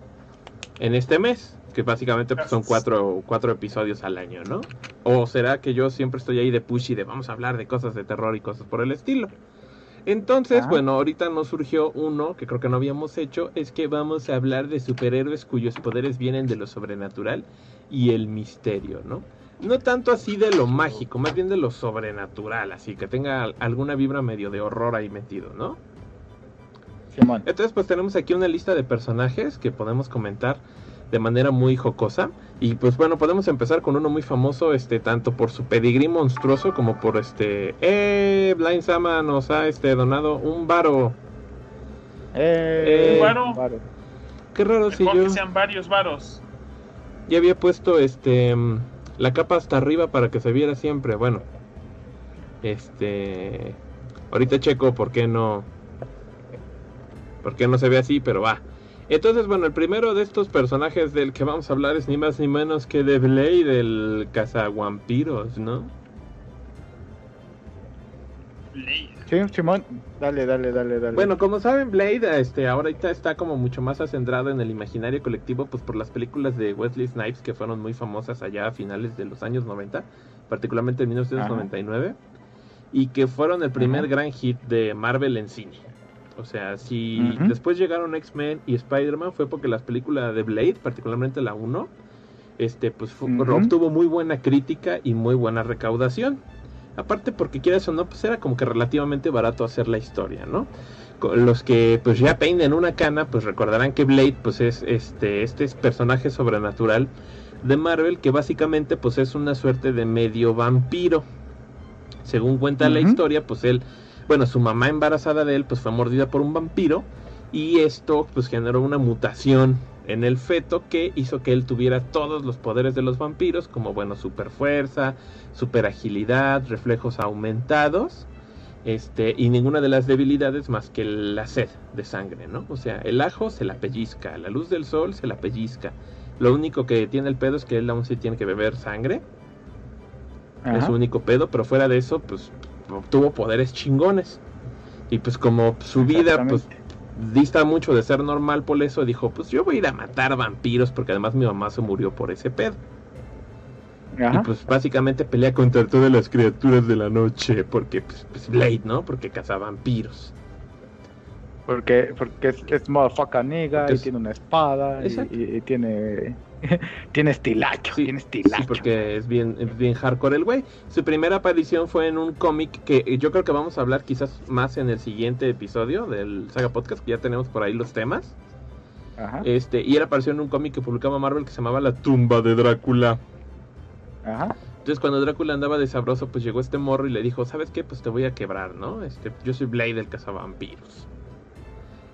en este mes que básicamente pues, son cuatro, cuatro episodios al año, ¿no? O será que yo siempre estoy ahí de pushy de vamos a hablar de cosas de terror y cosas por el estilo. Entonces, bueno, ahorita nos surgió uno que creo que no habíamos hecho, es que vamos a hablar de superhéroes cuyos poderes vienen de lo sobrenatural y el misterio, ¿no? No tanto así de lo mágico, más bien de lo sobrenatural, así que tenga alguna vibra medio de horror ahí metido, ¿no? Entonces, pues tenemos aquí una lista de personajes que podemos comentar de manera muy jocosa. Y pues bueno, podemos empezar con uno muy famoso, este, tanto por su pedigrí monstruoso como por este. ¡Eh! Blind Sama nos ha este, donado un varo. ¡Eh! ¿Un varo? Qué raro si yo. que sean varios varos. Ya había puesto este. La capa hasta arriba para que se viera siempre. Bueno, este. Ahorita checo por qué no. Por qué no se ve así, pero va. Entonces, bueno, el primero de estos personajes del que vamos a hablar es ni más ni menos que de Blade, del cazavampiros, ¿no? Blade. Sí, Simón, dale, dale, dale, dale. Bueno, como saben, Blade este, ahorita está como mucho más acentrado en el imaginario colectivo, pues por las películas de Wesley Snipes que fueron muy famosas allá a finales de los años 90, particularmente en 1999, y que fueron el primer gran hit de Marvel en cine. O sea, si después llegaron X-Men y Spider-Man fue porque las películas de Blade, particularmente la 1, este, pues obtuvo muy buena crítica y muy buena recaudación. Aparte porque quieras o no, pues era como que relativamente barato hacer la historia, ¿no? Los que pues ya peinen una cana, pues recordarán que Blade pues es este, este personaje sobrenatural de Marvel que básicamente pues es una suerte de medio vampiro Según cuenta la historia, pues él, bueno, su mamá embarazada de él, pues fue mordida por un vampiro y esto pues generó una mutación en el feto que hizo que él tuviera todos los poderes de los vampiros, como bueno, super fuerza, super agilidad, reflejos aumentados, este, y ninguna de las debilidades más que la sed de sangre, ¿no? O sea, el ajo se la pellizca, la luz del sol se la pellizca. Lo único que tiene el pedo es que él aún sí tiene que beber sangre, es su único pedo, pero fuera de eso, pues obtuvo poderes chingones. Y pues como su vida, pues dista mucho de ser normal por eso, dijo, pues yo voy a ir a matar vampiros porque además mi mamá se murió por ese pedo. Ajá. Y pues básicamente pelea contra todas las criaturas de la noche porque pues, pues, Blade, ¿no? Porque caza vampiros. Porque, porque es, es motherfucker nigga y tiene una espada y, Exacto. y- y tiene tiene estilacho, Sí, tiene Sí, estilacho. porque es bien, es bien hardcore el güey. Su primera aparición fue en un cómic que eh, yo creo que vamos a hablar quizás más en el siguiente episodio del Saga Podcast, que ya tenemos por ahí los temas. Ajá, Este, y él apareció en un cómic que publicaba Marvel que se llamaba La tumba de Drácula. ajá. Entonces cuando Drácula andaba de sabroso, pues llegó este morro y le dijo, ¿sabes qué? Pues te voy a quebrar, ¿no? Este, yo soy Blade el cazavampiros.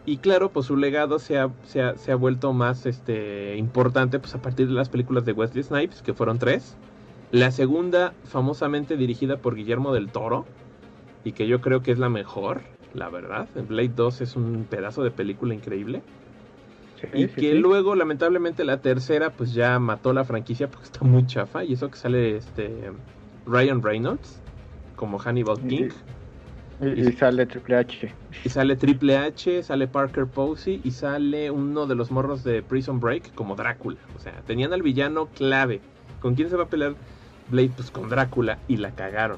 Y claro, pues su legado se ha, se ha, se ha vuelto más este, importante pues a partir de las películas de Wesley Snipes, que fueron tres. La segunda, famosamente dirigida por Guillermo del Toro, y que yo creo que es la mejor, la verdad. Blade 2 es un pedazo de película increíble. Sí, Y sí, que sí. luego, lamentablemente, la tercera, pues ya mató la franquicia porque está muy chafa. Y eso que sale este Ryan Reynolds como Hannibal King. Y, y sale Triple H. Y sale Triple H, sale Parker Posey y sale uno de los morros de Prison Break como Drácula. O sea, tenían al villano clave. ¿Con quién se va a pelear Blade? Pues con Drácula. Y la cagaron.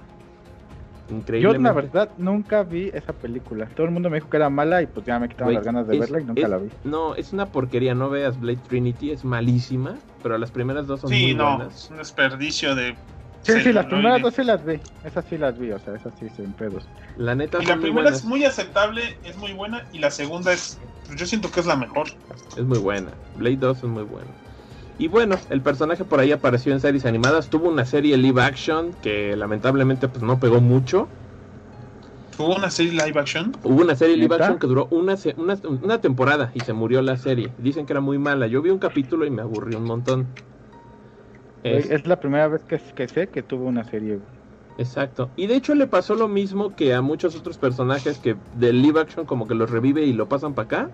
Yo Increíblemente. la verdad nunca vi esa película. Todo el mundo me dijo que era mala y pues ya me quitaron las ganas de es- verla y nunca es- la vi. No, es una porquería. No veas Blade Trinity. Es malísima. Pero las primeras dos son Sí, muy no, buenas. es un desperdicio de. Sí, sí, las primeras dos sí las vi. Esas sí las vi, o sea, esas sí sin pedos. La neta Y la primera buenas. es muy aceptable, es muy buena, y la segunda es. pues, Yo siento que es la mejor. Es muy buena. Blade 2 es muy buena. Y bueno, el personaje por ahí apareció en series animadas. Tuvo una serie live action que lamentablemente pues no pegó mucho. Hubo una serie live action. Hubo una serie live action que duró una, una temporada y se murió la serie. Dicen que era muy mala. Yo vi un capítulo y me aburrí un montón. Es- Es la primera vez que, que sé que tuvo una serie. Exacto. Y de hecho le pasó lo mismo que a muchos otros personajes que del live action como que los revive y lo pasan para acá.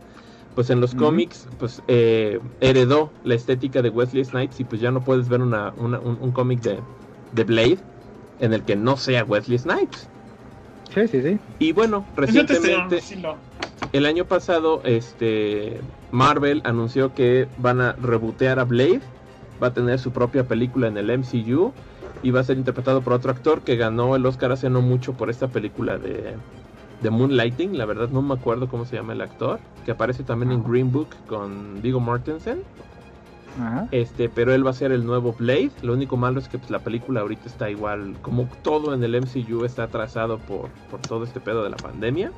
Pues en los cómics, pues eh, heredó la estética de Wesley Snipes y pues ya no puedes ver una, una- un, un cómic de, de Blade en el que no sea Wesley Snipes. Sí, sí, sí. Y bueno, Pues recientemente, el año pasado, este Marvel anunció que van a rebotear a Blade, va a tener su propia película en el MCU y va a ser interpretado por otro actor que ganó el Oscar hace no mucho por esta película de, de Moonlighting, la verdad no me acuerdo cómo se llama el actor, que aparece también en Ajá. Green Book con Vigo Mortensen, Ajá. este, pero él va a ser el nuevo Blade, lo único malo es que pues, la película ahorita está igual, como todo en el MCU está atrasado por, por todo este pedo de la pandemia,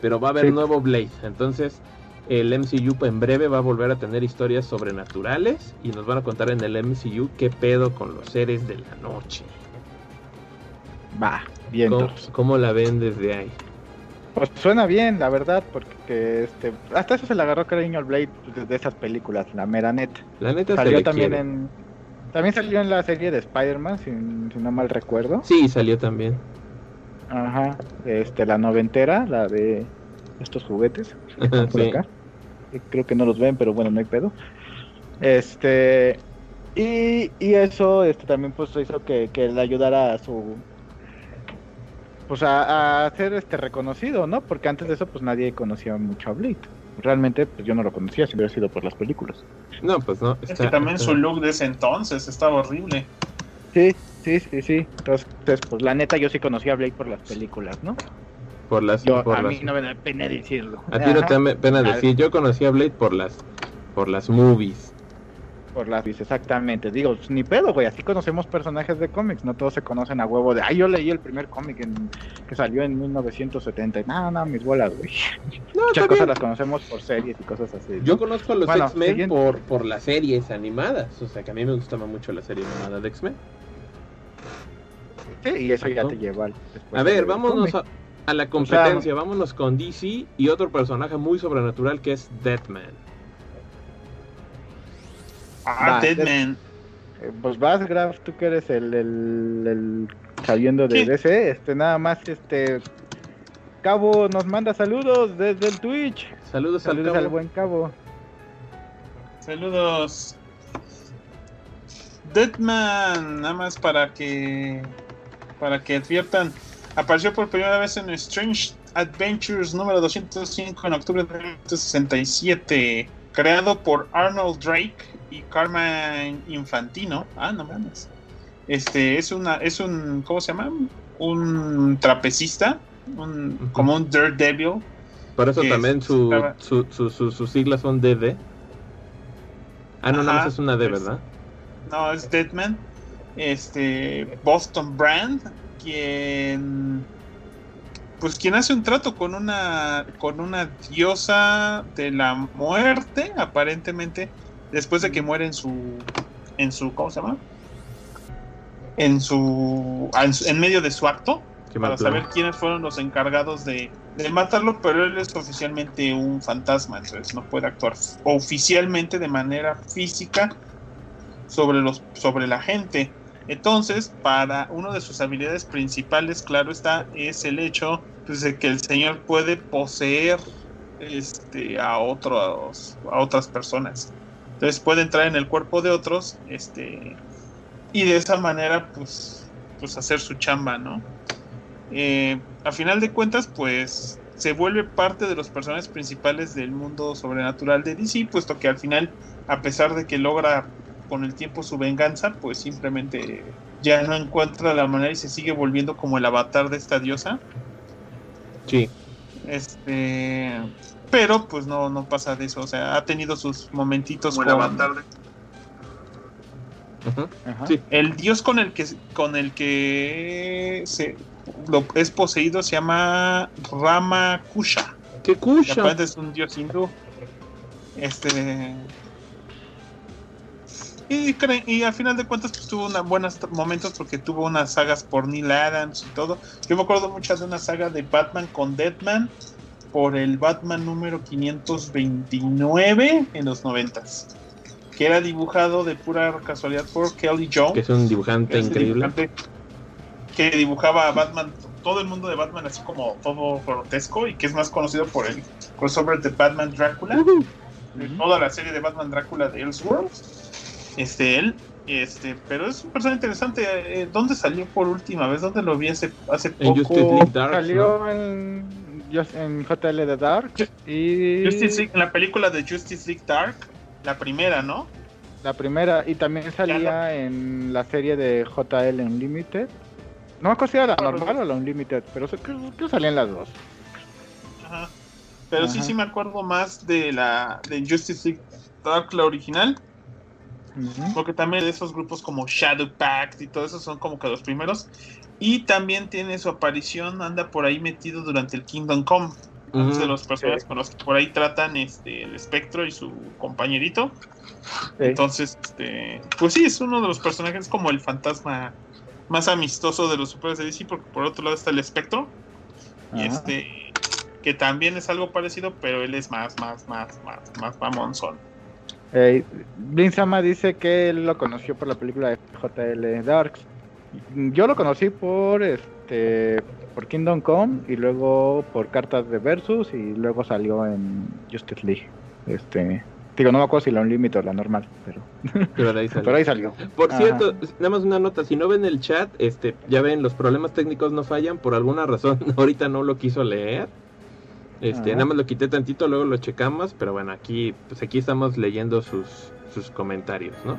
pero va a haber Sí. nuevo Blade, entonces el MCU en breve va a volver a tener historias sobrenaturales y nos van a contar en el MCU qué pedo con los seres de la noche. Va, ¿Cómo, vientos. cómo la ven desde ahí? Pues suena bien, la verdad, porque este, hasta eso se le agarró cariño al Blade pues, desde esas películas, la mera neta. La neta se Salió le también quiere. en. También salió en la serie de Spider-Man, si, si no mal recuerdo. Sí, salió también. Ajá. Este, la noventera, la de estos juguetes. que están por Sí. acá. Que Creo que no los ven, pero bueno, no hay pedo. Este. Y, y eso este, también pues hizo que, que le ayudara a su. Pues a, a ser este reconocido, ¿no? Porque antes de eso pues nadie conocía mucho a Blade. Realmente pues yo no lo conocía si hubiera sido por las películas. No, pues no. Es está- que también está- su look de ese entonces estaba horrible. Sí, sí, sí, sí. Entonces, pues la neta yo sí conocía a Blade por las películas, ¿no? Por las, Yo, por a las- mí no me da pena decirlo. A ti no te da pena decir, yo conocí a Blade por las por las movies. Por las exactamente. Digo, pues, ni pedo, güey. Así conocemos personajes de cómics. No todos se conocen a huevo de. Ay, yo leí el primer cómic en- que salió en 1970. No, no, mis bolas, güey. No, Muchas cosas las conocemos por series y cosas así. ¿no? Yo conozco a los Bueno, X-Men siguiente. por, por las series animadas. O sea, que a mí me gustaba mucho la serie animada de X-Men. Sí, y eso ya ¿No? te lleva al. A ver, vámonos a, a la competencia, vámonos con DC y otro personaje muy sobrenatural que es Deadman. Ah, Va, Deadman. Eh, Pues vas, Graf, tú que eres el, el, el saliendo de. DC, este, nada más, este, Cabo nos manda saludos desde el Twitch. Saludos, Saludos al al buen Cabo. Saludos. Deadman, nada más para que para que adviertan, apareció por primera vez en Strange Adventures número 205 en octubre de 1967, creado por Arnold Drake y Carmen Infantino. Ah, no mames. Este es una es un ¿cómo se llama? Un trapecista, un, como un Daredevil. Por eso también su, estaba- su, su- su- sus siglas son DD. Ah, no, nada Ajá, más es una D, es- ¿verdad? No, es Deadman. Este. Boston Brand. Quien. Pues quien hace un trato con una. con una diosa de la muerte, aparentemente. Después de que muere en su. en su. ¿cómo se llama? En su. en, su- en medio de su acto. Qué Para saber quiénes fueron los encargados de, de matarlo, pero él es oficialmente un fantasma, entonces no puede actuar oficialmente de manera física sobre los sobre la gente. Entonces, para una de sus habilidades principales, claro está, es el hecho pues, de que el señor puede poseer este a otros a otras personas. Entonces puede entrar en el cuerpo de otros, este y de esa manera pues pues hacer su chamba, ¿no? Eh, a final de cuentas, pues se vuelve parte de los personajes principales del mundo sobrenatural de DC, puesto que al final, a pesar de que logra con el tiempo su venganza, pues simplemente ya no encuentra la manera y se sigue volviendo como el avatar de esta diosa. Sí, Este, pero pues no, no pasa de eso, o sea, ha tenido sus momentitos Como el con avatar de- Ujú. Ajá. Sí. el dios con el que con el que se lo es poseído se llama Ramakusha. ¡Qué Y cucha! aparte es un dios hindú. Este. Y, y al final de cuentas pues, tuvo una, buenos momentos porque tuvo unas sagas por Neil Adams y todo. Yo me acuerdo mucho de una saga de Batman con Deadman por el Batman número 529 en los noventas. Que era dibujado de pura casualidad por Kelly Jones Que es un dibujante increíble. dibujante que dibujaba a Batman, todo el mundo de Batman así como todo grotesco y que es más conocido por el crossover de Batman Drácula, de toda la serie de Batman Drácula de Elseworld. Este él, este, pero es un personaje interesante. Eh, ¿Dónde salió por última vez? ¿Dónde lo vi hace, hace En poco? Justice League Dark. Salió en, en JL de Dark y Justice League, en la película de Justice League Dark, la primera, ¿no? la primera y también salía en la serie de JL Unlimited. No me acuerdo si era la normal o la Unlimited, pero sé- creo que salían las dos. Ajá. Pero sí, Ajá. sí me acuerdo más de la de Justice League Dark, la original. Porque también de esos grupos como Shadow Pact y todo eso son como que los primeros. Y también tiene su aparición, anda por ahí metido durante el Kingdom Come. Es de los personajes con los que por ahí tratan este, el espectro y su compañerito. Sí. Entonces, este, pues sí, es uno de los personajes como el fantasma más amistoso de los superhéroes de DC, porque por otro lado está el espectro. Y este, que también es algo parecido, pero él es más, más, más, más, más mamonzón. Eh, Blin Sama dice que él lo conoció por la película de JL Darks. Yo lo conocí por este por Kingdom Come y luego por cartas de Versus y luego salió en Justice League. Este, digo, no me acuerdo si la Unlimited o la normal, pero, Pero ahí salió. pero ahí salió. Por Ajá. cierto, nada más una nota, si no ven el chat, este, ya ven, los problemas técnicos no fallan, por alguna razón ahorita no lo quiso leer. Este, nada más lo quité tantito, luego lo checamos, pero bueno, aquí, pues aquí estamos leyendo sus, sus comentarios, ¿no?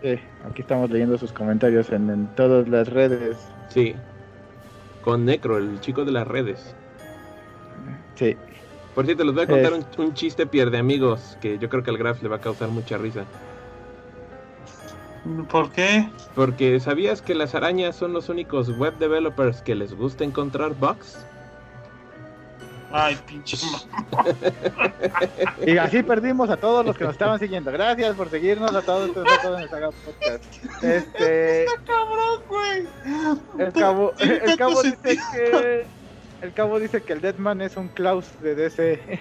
Sí, aquí estamos leyendo sus comentarios en, en todas las redes. Sí. Con Necro, el chico de las redes. Sí. Por cierto, les voy a contar Es- un, un chiste pierde amigos que yo creo que al Graf le va a causar mucha risa. ¿Por qué? Porque ¿sabías que las arañas son los únicos web developers que les gusta encontrar bugs? Ay, pinche. Y así perdimos a todos los que nos estaban siguiendo. Gracias por seguirnos a todos los que nos hagan podcast. Este, Está cabrón, güey. el cabo, el cabo dice que el cabo dice que el Deadman es un Klaus de DC.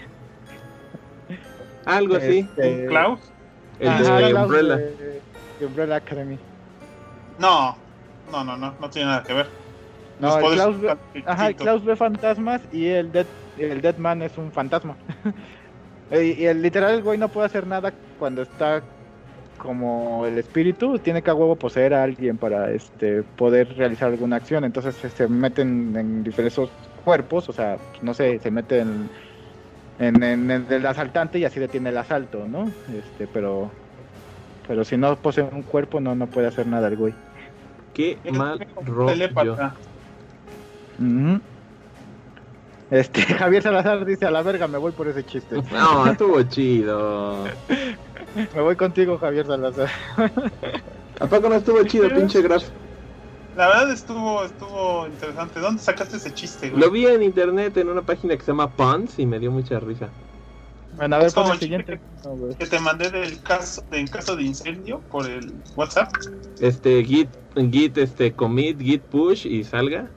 Algo así. Este, ¿Un Klaus? El ajá, de Klaus Umbrella. de- de Umbrella Academy. No, no, no, no, no tiene nada que ver. No, el Klaus, ve, ajá, el. Klaus ve fantasmas y el Dead, el Deadman es un fantasma. y, y el literal el güey no puede hacer nada cuando está como el espíritu, tiene que a huevo poseer a alguien para este poder realizar alguna acción, entonces se, meten en diferentes cuerpos, o sea, no sé, se mete en, en, en el asaltante y así detiene el asalto, ¿no? Este, pero pero si no posee un cuerpo no no puede hacer nada el güey. Qué mal rollo. Este, Javier Salazar dice, a la verga, me voy por ese chiste. No, estuvo chido. Me voy contigo, Javier Salazar. ¿A poco no estuvo chido, pinche Graf? La verdad estuvo, estuvo interesante. ¿Dónde sacaste ese chiste, güey? Lo vi en internet en una página que se llama Puns y me dio mucha risa. Bueno, a ver, el siguiente. Que te mandé del caso, de, en caso de incendio por el WhatsApp. Este, git, git, este, commit, git push y salga.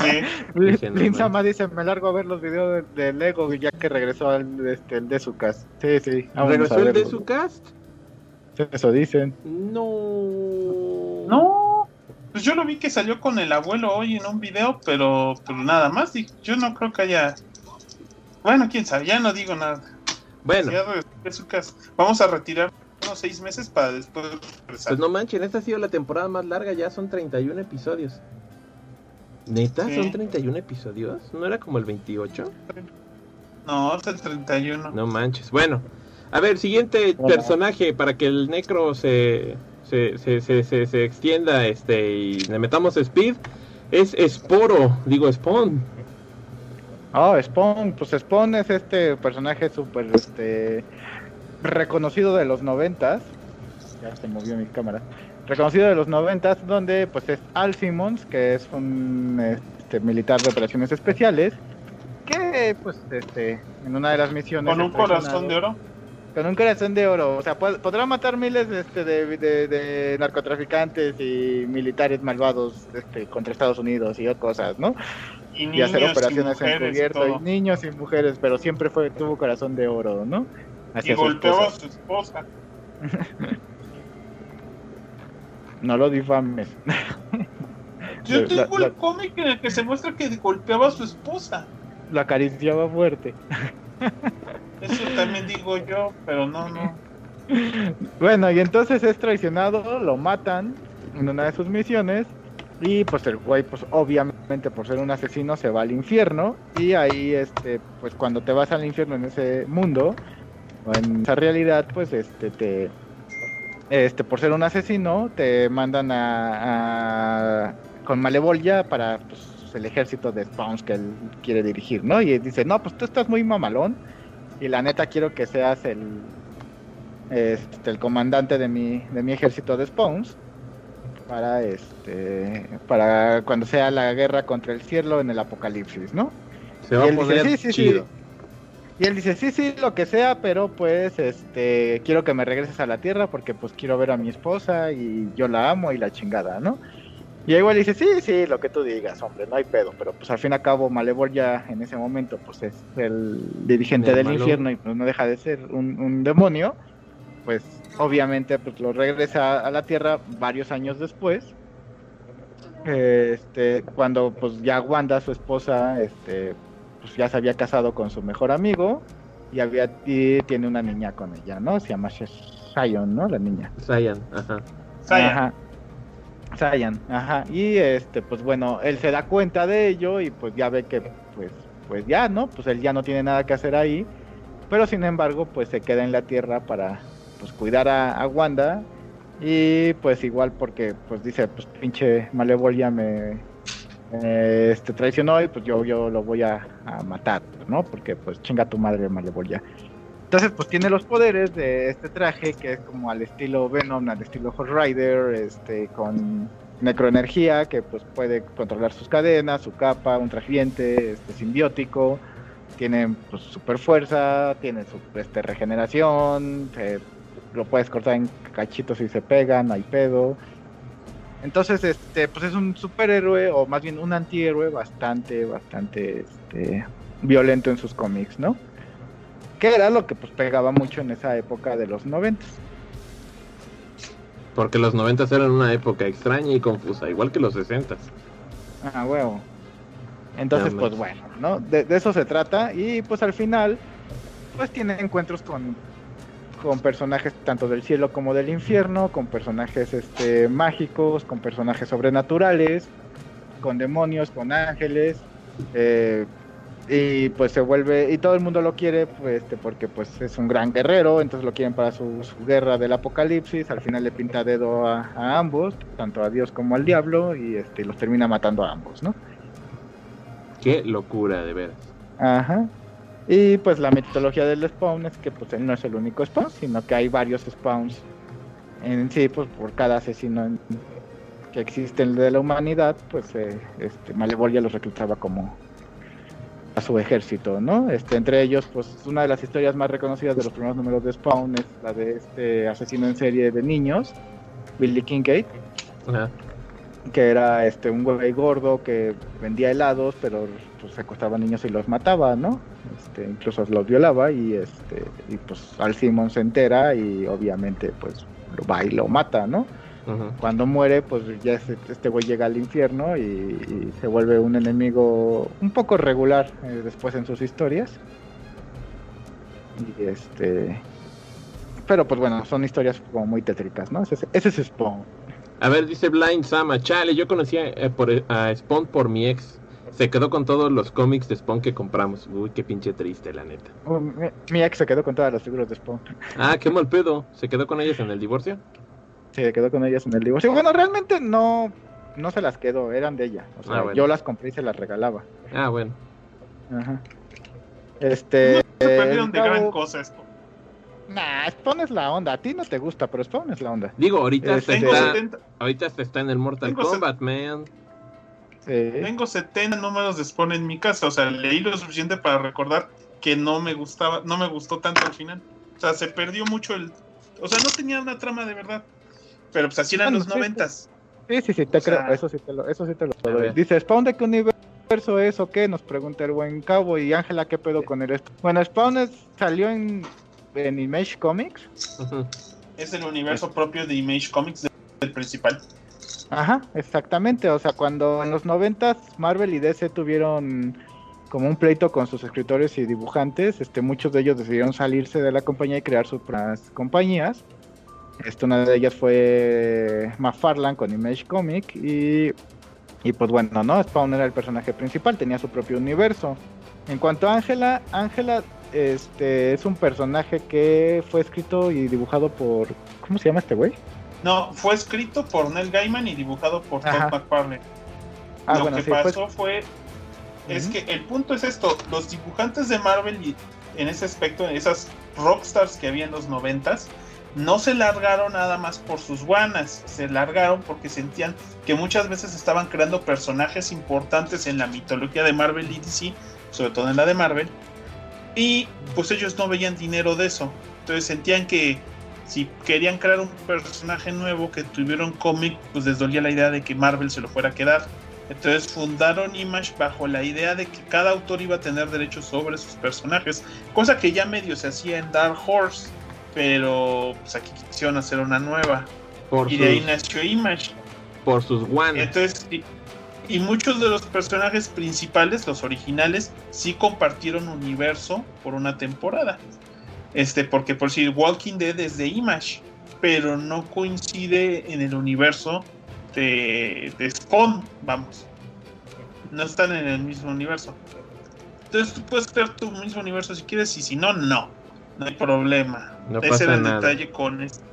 Sí. Lin. Sama dice, me largo a ver los videos de, de Lego ya que regresó al este, el de su casa. Sí, sí. vámonos ¿Regresó el de su cast? Eso dicen. No. No. Pues yo lo vi que salió con el abuelo hoy en un video, pero, pero nada más. y Yo no creo que haya. Bueno, quién sabe, ya no digo nada. Bueno, su. Vamos a retirar unos seis meses para después regresar. pues no manchen, esta ha sido la temporada más larga, ya son 31 episodios. ¿Neta? Sí. ¿Son 31 episodios? ¿No era como el 28? No, es el 31. No manches. Bueno, a ver, siguiente Hola. personaje para que el necro se, se, se, se, se, se extienda este y le metamos speed. Es Sporo, digo Spawn. Oh, Spawn, pues Spawn es este personaje súper este, reconocido de los noventas. Ya se movió mi cámara. Reconocido de los noventas, donde pues es Al Simmons, que es un este, militar de operaciones especiales, que pues este, en una de las misiones... Con un corazón de oro. Con un corazón de oro. O sea, pod- podrá matar miles este, de, de- de narcotraficantes y militares malvados este, contra Estados Unidos y otras cosas, ¿no? Y y hacer y operaciones mujeres y y niños y mujeres, pero siempre fue tuvo corazón de oro, ¿no? Y Hacia su golpeaba a su esposa. No lo difames. Yo La- tengo la- el cómic en el que se muestra que golpeaba a su esposa. Lo acariciaba fuerte. Eso también digo yo, pero no, no. Bueno, y entonces es traicionado, lo matan en una de sus misiones y pues el güey pues obviamente por ser un asesino se va al infierno y ahí este pues cuando te vas al infierno en ese mundo o en esa realidad pues este te este por ser un asesino te mandan a, a- con Malevolia para pues, el ejército de spawns que él quiere dirigir, ¿no? Y dice, "No, pues tú estás muy mamalón y la neta quiero que seas el este, el comandante de mi, de mi ejército de spawns para este para cuando sea la guerra contra el cielo en el apocalipsis, ¿no? Se va Y a él dice, poner "Sí, sí, sí". chido. Y él dice, sí, sí, lo que sea, pero pues este quiero que me regreses a la tierra porque pues quiero ver a mi esposa y yo la amo y la chingada, ¿no? Y igual dice, sí, sí, lo que tú digas, hombre, no hay pedo, pero pues al fin y al cabo Malevol ya en ese momento pues es el dirigente El del malo. infierno y pues no deja de ser un, un demonio, pues obviamente pues lo regresa a la tierra varios años después. Este, cuando pues ya Wanda, su esposa, este, pues ya se había casado con su mejor amigo y había y tiene una niña con ella, ¿no? Se llama Shayon, ¿no? La niña. Cyan, ajá. Ajá. Sayan, ajá. Y este, pues bueno, él se da cuenta de ello y pues ya ve que pues pues ya, ¿no? Pues él ya no tiene nada que hacer ahí. Pero sin embargo, pues se queda en la tierra para pues cuidar a, a Wanda y pues igual porque pues dice, pues pinche Malevol ya me eh, este traicionó y pues yo yo lo voy a, matar, ¿no? Porque pues chinga tu madre Malevol ya. Entonces, pues tiene los poderes de este traje que es como al estilo Venom, al estilo Hot Rider, este, con necroenergía, que pues puede controlar sus cadenas, su capa, un trajiente, este, simbiótico, tienen pues, super fuerza, tienen su este, regeneración, lo puedes cortar en cachitos y se pegan, hay pedo. Entonces, este, pues es un superhéroe, o más bien un antihéroe bastante, bastante este, violento en sus cómics, ¿no? Que era lo que pues pegaba mucho en esa época de los noventas. Porque los noventas eran una época extraña y confusa, igual que los sesentas. Ah, huevo. Entonces, pues bueno, ¿no? De, de, eso se trata. Y pues al final, pues tiene encuentros con con personajes tanto del cielo como del infierno, con personajes este, mágicos, con personajes sobrenaturales, con demonios, con ángeles. Eh, y pues se vuelve y todo el mundo lo quiere pues este porque pues es un gran guerrero entonces lo quieren para su, guerra del apocalipsis al final le pinta dedo a, a, ambos tanto a Dios como al diablo y este los termina matando a ambos no qué locura de veras ajá y pues la mitología del spawn es que pues él no es el único spawn, sino que hay varios spawns en sí, pues por cada asesino que existe en de la humanidad, pues eh, este, Malevolia los reclutaba como a su ejército, ¿no? Este, entre ellos, pues una de las historias más reconocidas de los primeros números de Spawn es la de este asesino en serie de niños, Billy Kincaid, que era este un güey gordo que vendía helados, pero pues secuestraba niños y los mataba, ¿no? Este, incluso los violaba y este y pues Al Simon se entera y obviamente pues lo va y lo mata, ¿no? Cuando muere, pues ya este güey llega al infierno y, se vuelve un enemigo un poco regular eh, después en sus historias. Y este. Pero pues bueno, son historias como muy tétricas, ¿no? Ese, ese es Spawn. A ver, dice Blind Sama, chale, yo conocía eh, por, a Spawn por mi ex. Se quedó con todos los cómics de Spawn que compramos. Uy, qué pinche triste, la neta. Oh, mi, ex se quedó con todas las figuras de Spawn. Ah, qué mal pedo. ¿Se quedó con ellas en el divorcio? Sí, se quedó con ellas en el divorcio. Bueno, realmente no, no se las quedó, eran de ella. O sea, ah, yo las compré y se las regalaba. Ah, bueno. Ajá. Este. No se perdieron de gran cosa esto. Nah, Spawn es la onda. A ti no te gusta, pero Spawn es la onda. Digo, ahorita, este, está, ahorita está en el Mortal Kombat, man. Tengo 70 números de Spawn en mi casa, o sea, leí lo suficiente para recordar que no me gustaba, no me gustó tanto al final. O sea, se perdió mucho el, o sea, no tenía una trama de verdad. Pero pues así eran los noventas. Sí, sí, sí, te creo, eso sí te lo, eso sí te lo doy. Dice, ¿Spawn de qué universo es o qué? Nos pregunta el buen cabo y Ángela, ¿qué pedo con el esto? Bueno, Spawn salió en, en Image Comics. Es el universo propio de Image Comics del principal. Ajá, exactamente. O sea, cuando en los noventas Marvel y DC tuvieron como un pleito con sus escritores y dibujantes, este, muchos de ellos decidieron salirse de la compañía y crear sus propias compañías. Este, una de ellas fue McFarlane con Image Comic y, y pues bueno, ¿no? Spawn era el personaje principal, tenía su propio universo. En cuanto a Ángela, Ángela este, es un personaje que fue escrito y dibujado por... ¿Cómo se llama este güey? No, fue escrito por Neil Gaiman y dibujado por Todd McFarlane. Ah, Lo que pasó fue. Es que el punto es esto: los dibujantes de Marvel y en ese aspecto, esas rockstars que había en los noventas, no se largaron nada más por sus guanas, se largaron porque sentían que muchas veces estaban creando personajes importantes en la mitología de Marvel y DC, sobre todo en la de Marvel, y pues ellos no veían dinero de eso. Entonces sentían que si querían crear un personaje nuevo que tuviera un cómic, pues les dolía la idea de que Marvel se lo fuera a quedar. Entonces fundaron Image bajo la idea de que cada autor iba a tener derechos sobre sus personajes, cosa que ya medio se hacía en Dark Horse, pero pues aquí quisieron hacer una nueva. y de ahí nació Image. Por sus guanes. Entonces, y, y, muchos de los personajes principales, los originales, sí compartieron universo por una temporada. Este, porque por si Walking Dead es de Image, pero no coincide en el universo de, Spawn, vamos. No están en el mismo universo. Entonces tú puedes crear tu mismo universo si quieres y si no, no. No hay problema. Ese era el detalle con esto.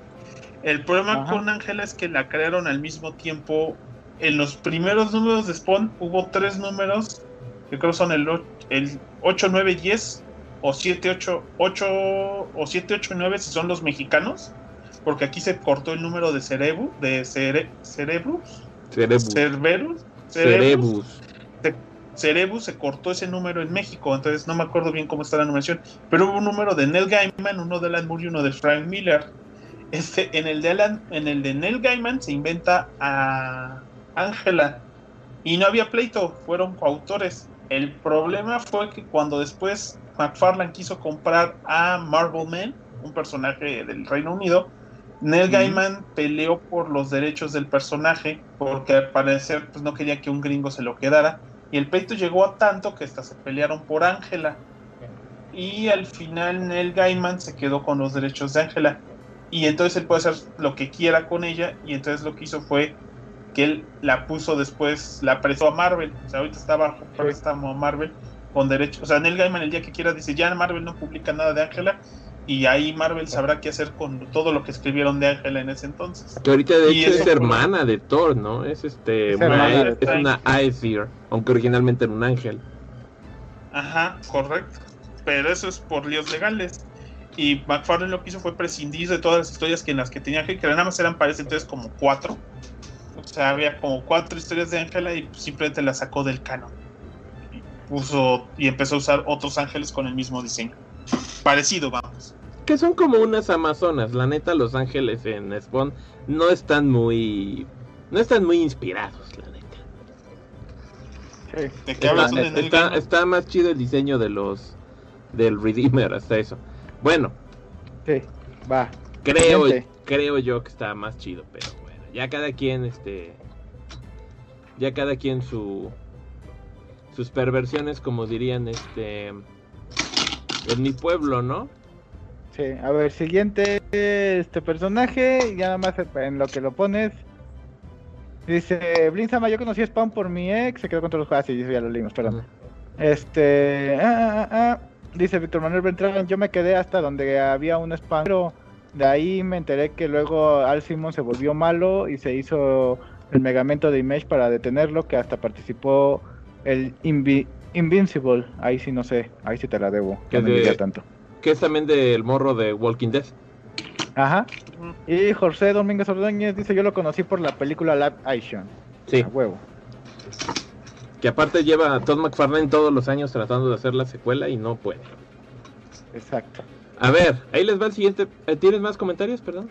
El problema con Ángela es que la crearon al mismo tiempo. En los primeros números de Spawn hubo tres números, que creo son el, el 8, 9 y 10, o 7, 8, 8 o 7, 8 y 9 si son los mexicanos, porque aquí se cortó el número de cerebro, de cere, cerebrus, cerebrus, cerberus, cerebus. Se, Cerebus se cortó ese número en México, entonces no me acuerdo bien cómo está la numeración, pero hubo un número de Neil Gaiman, uno de Alan Moore y uno de Frank Miller. Este, en el de Alan, en el de Neil Gaiman se inventa a Angela y no había pleito, fueron coautores. El problema fue que cuando después McFarlane quiso comprar a Marvel Man, un personaje del Reino Unido, Neil Gaiman peleó por los derechos del personaje porque al parecer pues, no quería que un gringo se lo quedara. Y el pleito llegó a tanto que hasta se pelearon por Ángela. Y al final Neil Gaiman se quedó con los derechos de Ángela. Y entonces él puede hacer lo que quiera con ella y entonces lo que hizo fue que él la puso después, la prestó a Marvel, o sea, ahorita está bajo préstamo a Marvel con derechos, o sea, Neil Gaiman el día que quiera dice, ya Marvel no publica nada de Ángela y ahí Marvel sabrá qué hacer con todo lo que escribieron de Ángela en ese entonces. Que ahorita de hecho es hermana de Thor, ¿no? Es este es una, es una Aether, aunque originalmente era un ángel. Ajá, correcto. Pero eso es por líos legales. Y McFarlane lo que hizo fue prescindir de todas las historias que en las que tenía que, que nada más eran para ese entonces como cuatro. O sea, había como cuatro historias de Ángela y simplemente las sacó del canon. Y puso y empezó a usar otros ángeles con el mismo diseño. Parecido, vamos. Que son como unas amazonas. La neta, los ángeles en Spawn no están muy. No están muy inspirados, la neta. Sí. ¿De qué hablas está, en está, está, más chido el diseño de los. Del Redeemer, hasta eso. Bueno. Sí, va. Creo, creo yo que está más chido, pero bueno. Ya cada quien, este. Ya cada quien su. Sus perversiones, como dirían, este en mi pueblo, ¿no? Sí, a ver, siguiente este personaje, ya nada más en lo que lo pones. Dice, Blinzama, yo conocí a Spawn por mi ex, se quedó con todos los juegos, sí, ya lo leímos, perdón. Este, ah, ah, ah, dice Víctor Manuel Beltrán, yo me quedé hasta donde había un Spawn, pero de ahí me enteré que luego Al Simon se volvió malo y se hizo el megamento de Image para detenerlo, que hasta participó el Invi Invincible, ahí sí no sé, ahí sí te la debo. Que, no tanto. que es también del morro de Walking Dead. Ajá. Y José Domínguez Ordóñez dice, yo lo conocí por la película Live Action. Sí. A huevo. Que aparte lleva a Todd McFarlane todos los años tratando de hacer la secuela y no puede. Exacto. A ver, ahí les va el siguiente. Eh, ¿Tienes más comentarios, perdón?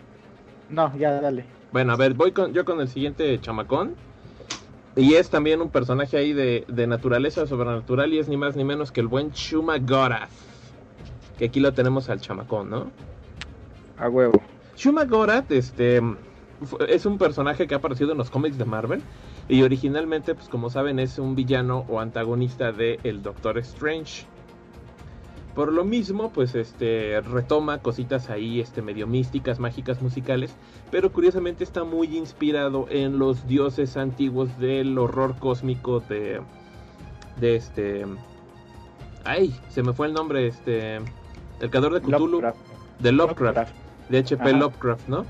No, ya dale. Bueno, a ver, voy con, yo con el siguiente chamacón. Y es también un personaje ahí de, naturaleza sobrenatural y es ni más ni menos que el buen Shuma Gorath. Que aquí lo tenemos al chamacón, ¿no? A huevo. Shuma Gorath, este, es un personaje que ha aparecido en los cómics de Marvel. Y originalmente, pues como saben, es un villano o antagonista de el Doctor Strange. Por lo mismo, pues este retoma cositas ahí, este medio místicas, mágicas, musicales, pero curiosamente está muy inspirado en los dioses antiguos del horror cósmico de de este ay, se me fue el nombre, este el creador de Cthulhu, de Lovecraft, de HP Lovecraft, ¿no?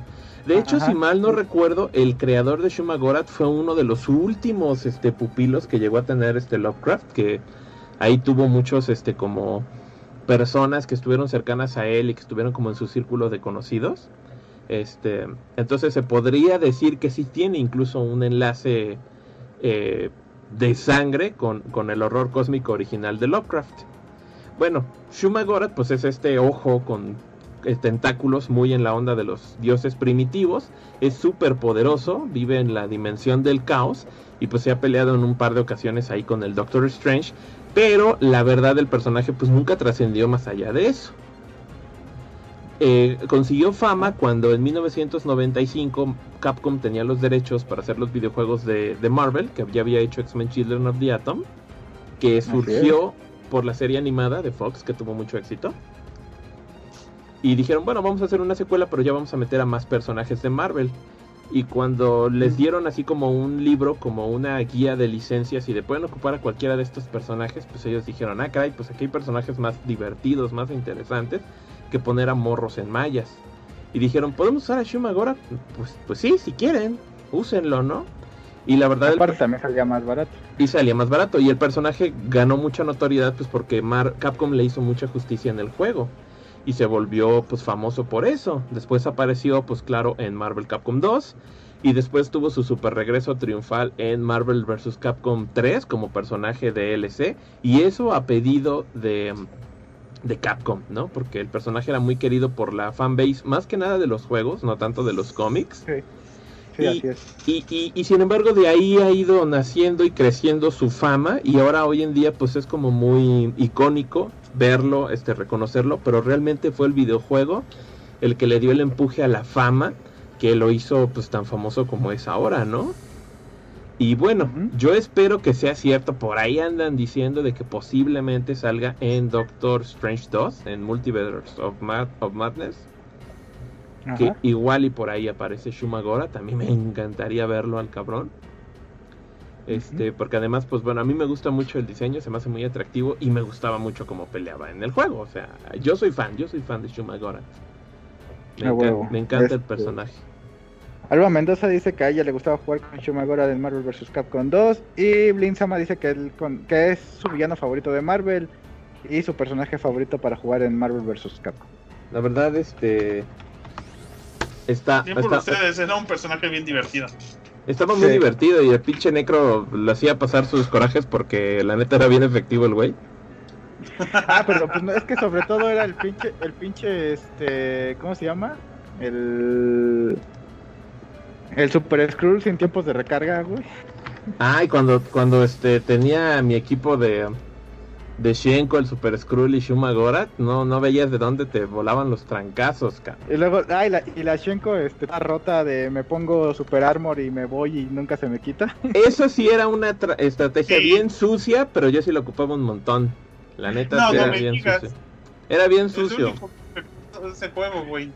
De hecho, si mal no recuerdo, el creador de Shumagorath fue uno de los últimos este pupilos que llegó a tener este Lovecraft, que ahí tuvo muchos este como personas que estuvieron cercanas a él y que estuvieron como en su círculo de conocidos. Este, entonces se podría decir que sí tiene incluso un enlace eh, de sangre con, con, el horror cósmico original de Lovecraft. Bueno, Shumagorath pues es este ojo con eh, tentáculos muy en la onda de los dioses primitivos, es súper poderoso, vive en la dimensión del caos y pues se ha peleado en un par de ocasiones ahí con el Doctor Strange pero la verdad del personaje pues nunca trascendió más allá de eso. Eh, consiguió fama cuando en 1995 Capcom tenía los derechos para hacer los videojuegos de, Marvel, que ya había hecho X-Men Children of the Atom, que surgió por la serie animada de Fox, que tuvo mucho éxito. Y dijeron, bueno, vamos a hacer una secuela, pero ya vamos a meter a más personajes de Marvel. Y cuando les dieron así como un libro, como una guía de licencias y de pueden ocupar a cualquiera de estos personajes, pues ellos dijeron, ah, caray, pues aquí hay personajes más divertidos, más interesantes que poner a morros en mallas. Y dijeron, ¿podemos usar a Shuma ahora? Pues, pues sí, si quieren, úsenlo, ¿no? Y la verdad... Aparte también salía más barato. Y salía más barato. Y el personaje ganó mucha notoriedad pues porque Mar Capcom le hizo mucha justicia en el juego y se volvió pues famoso por eso. Después apareció pues claro en Marvel Capcom 2 Y después tuvo su super regreso triunfal en Marvel vs. Capcom 3 como personaje de LC. Y eso a pedido de, de Capcom, ¿no? Porque el personaje era muy querido por la fanbase, más que nada de los juegos, no tanto de los cómics. Sí. Sí, y, así es. y, y- y sin embargo de ahí ha ido naciendo y creciendo su fama y ahora hoy en día pues es como muy icónico verlo, este reconocerlo, pero realmente fue el videojuego el que le dio el empuje a la fama que lo hizo pues tan famoso como es ahora, ¿no? Y bueno, yo espero que sea cierto, por ahí andan diciendo de que posiblemente salga en Doctor Strange 2, en Multiverse of, Mad- of Madness que igual y por ahí aparece Shumagora, también me encantaría verlo al cabrón. Este, porque además, pues bueno, a mí me gusta mucho el diseño, se me hace muy atractivo y me gustaba mucho cómo peleaba en el juego. O sea, yo soy fan, yo soy fan de Shumagora. Me, A encan- huevo. me encanta el Este- personaje. Alba Mendoza dice que a ella le gustaba jugar con Shumagora del Marvel vs. Capcom 2. Y Blinzama dice que, él con- que es su villano favorito de Marvel y su personaje favorito para jugar en Marvel vs. Capcom. La verdad, este. Está, Bien por está- ustedes, era un personaje bien divertido. Estaba muy Sí. divertido y el pinche Necro le hacía pasar sus corajes porque la neta era bien efectivo el güey. Ah, pero pues no, es que sobre todo era el pinche, el pinche, este, ¿cómo se llama? El... El Super Skrull sin tiempos de recarga, güey. Ah, y cuando, cuando este, tenía mi equipo de, de Shenko, el Super Skrull y Shumagora, no, no veías de dónde te volaban los trancazos, cara. Y luego, ah, y la, y la Shenko este, está rota de me pongo Super Armor y me voy y nunca se me quita. Eso sí era una tra- estrategia Sí. bien sucia, pero yo sí lo ocupaba un montón. La neta No, sí no era me bien digas. sucio. Era bien sucio. ese juego, güey.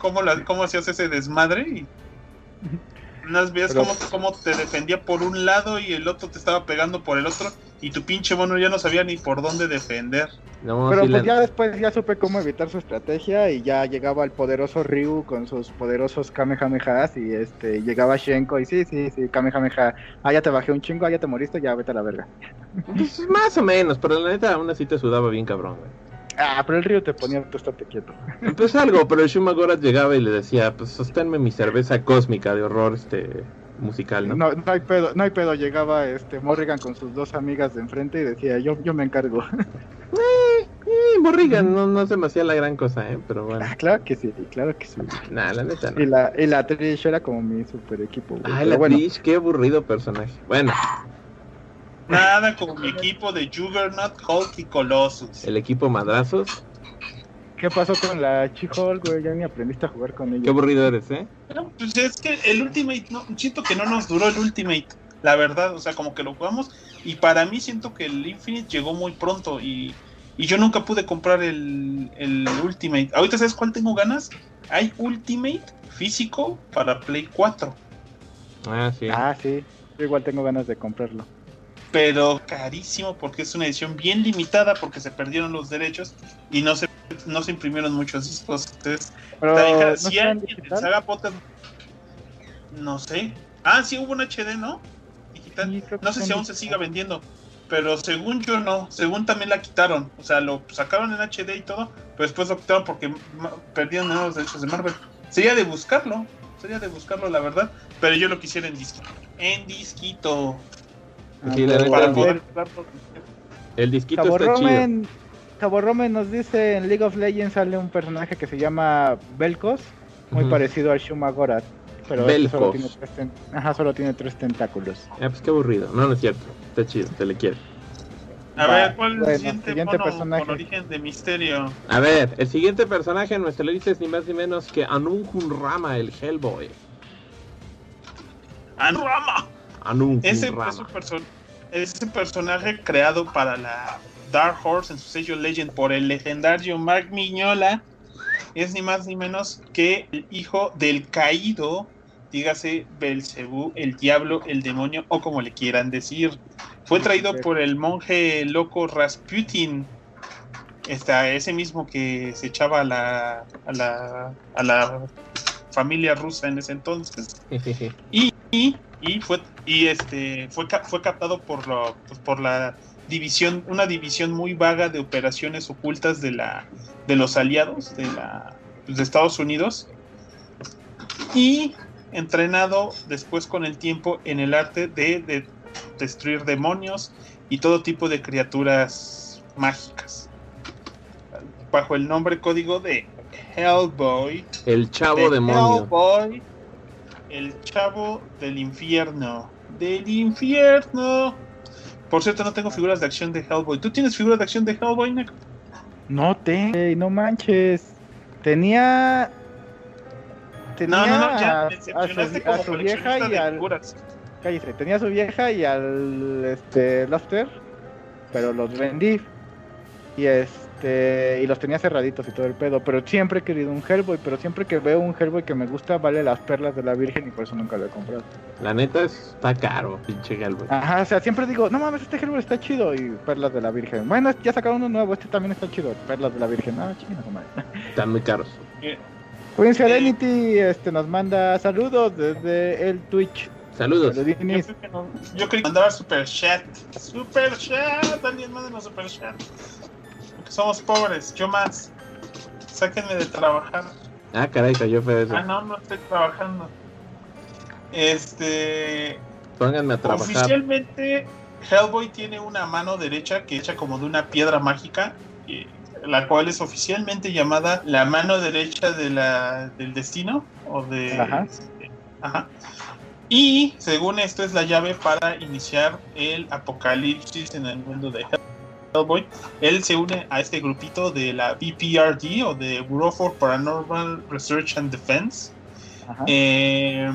¿Cómo, la, ¿Cómo hacías ese desmadre? Y unas veces Pero- cómo, cómo te defendía por un lado y el otro te estaba pegando por el otro y tu pinche mono ya no sabía ni por dónde defender. No, Pero sí, pues la- ya después ya supe cómo evitar su estrategia y ya llegaba el poderoso Ryu con sus poderosos Kamehamehas y este llegaba Shenko y sí, sí, sí, Kamehameha, ah ya te bajé un chingo, ah ya te moriste, ya vete a la verga. pues, más o menos, pero la neta aún así te sudaba bien cabrón, güey. Ah, pero el Ryu te ponía tú estate quieto. Pues algo, pero el Shumagora llegaba y le decía, pues sosténme mi cerveza cósmica de horror este musical, ¿no? No, no hay pedo, no hay pedo, llegaba este Morrigan con sus dos amigas de enfrente y decía, yo, yo me encargo. Eh, Morrigan no, no se me hacía la gran cosa, ¿eh? Pero bueno, Ah, claro que sí, claro que sí. nada, la neta no. Y la, y la Trish era como mi super equipo. güey. Pero la bueno, Trish, qué aburrido personaje. Bueno, Nada como mi equipo de Juggernaut, Hulk y Colossus. el equipo madrazos, ¿qué pasó con la She-Hulk, güey? Ya ni aprendiste a jugar con ella. qué aburrido eres, ¿eh? No, pues es que el Ultimate, no, siento que no nos duró el Ultimate, la verdad, o sea, como que lo jugamos y para mí siento que el Infinite llegó muy pronto y, y yo nunca pude comprar el, el Ultimate. Ahorita sabes cuál tengo ganas? Hay Ultimate físico para Play 4, Ah, sí. Ah, sí. Yo igual tengo ganas de comprarlo. Pero carísimo porque es una edición bien limitada porque se perdieron los derechos y no se, no se imprimieron muchos discos. Entonces. ¿no Si alguien digital? Saga Podcast- No sé. Ah, sí hubo un HD, ¿no? Digital. Sí, No sé si aún se siga vendiendo. Pero según yo no. Según también la quitaron. O sea, lo sacaron en HD y todo. Pero después lo quitaron porque perdieron los derechos de Marvel. Sería de buscarlo. Sería de buscarlo, la verdad. Pero yo lo quisiera en disquito. En disquito. Sí, la neta, Para el poder jugarlo. El disquito Cabo está chido. Cabo Romen nos dice en League of Legends sale un personaje que se llama Belkos, muy parecido al Shumagora, pero este solo tiene, tres ten- Ajá, solo tiene tres tentáculos. Ah, pues qué aburrido. No, no es cierto. Está chido, se le quiere. A Va, ver, ¿cuál es bueno, el siguiente, siguiente mono personaje. con origen de misterio? A ver, el siguiente personaje en nuestra lista es ni más ni menos que Anunkun Rama, el Hellboy. ¡Anrama! Anunkun Ese, Rama. es un perso- ese personaje creado para la Dark Horse en su sello Legend por el legendario Mark Miñola es ni más ni menos que el hijo del caído, dígase Belcebú, el diablo, el demonio o como le quieran decir. Fue traído por el monje loco Rasputin, Está ese mismo que se echaba a la, a la, a la familia rusa en ese entonces. Y, y, y fue y este fue fue captado por lo pues, por la división una división muy vaga de operaciones ocultas de la de los aliados de la pues, de Estados Unidos y entrenado después con el tiempo en el arte de, de destruir demonios y todo tipo de criaturas mágicas. Bajo el nombre código de Hellboy. El chavo de demonio. Hellboy, el chavo del infierno. Del infierno. Por cierto, no tengo figuras de acción de Hellboy. ¿Tú tienes figuras de acción de Hellboy, Nick? No te, no manches. Tenía. Tenía No, no, no, ya a, su, a su vieja y de al. figuras. Cállese, tenía a su vieja y al este Luster, pero los vendí. Y este y los tenía cerraditos y todo el pedo, pero siempre he querido un Hellboy, pero siempre que veo un Hellboy que me gusta vale las perlas de la Virgen y por eso nunca lo he comprado. La neta está caro, pinche Hellboy. Ajá, o sea, siempre digo, no mames, este Hellboy está chido y perlas de la Virgen. Bueno, ya sacaron uno nuevo, este también está chido, perlas de la Virgen. Ah, chingada madre. Están muy caros. Eh, Queen Serenity este, nos manda saludos desde el Twitch. Saludos. Yo, creo que no- yo quería mandar super chat. Super chat. Alguien mándenos super chat. Somos pobres. Yo más. Sáquenme de trabajar. Ah, caray, cayó feo eso. Ah, no, no estoy trabajando. Este. Pónganme a trabajar. Oficialmente, Hellboy tiene una mano derecha que hecha como de una piedra mágica. eh, La cual es oficialmente llamada la mano derecha de la, del destino. O de. Ajá. Ajá. Y según esto es la llave para iniciar el apocalipsis en el mundo de Hellboy. Él se une a este grupito de la BPRD o de Bureau for Paranormal Research and Defense. Eh,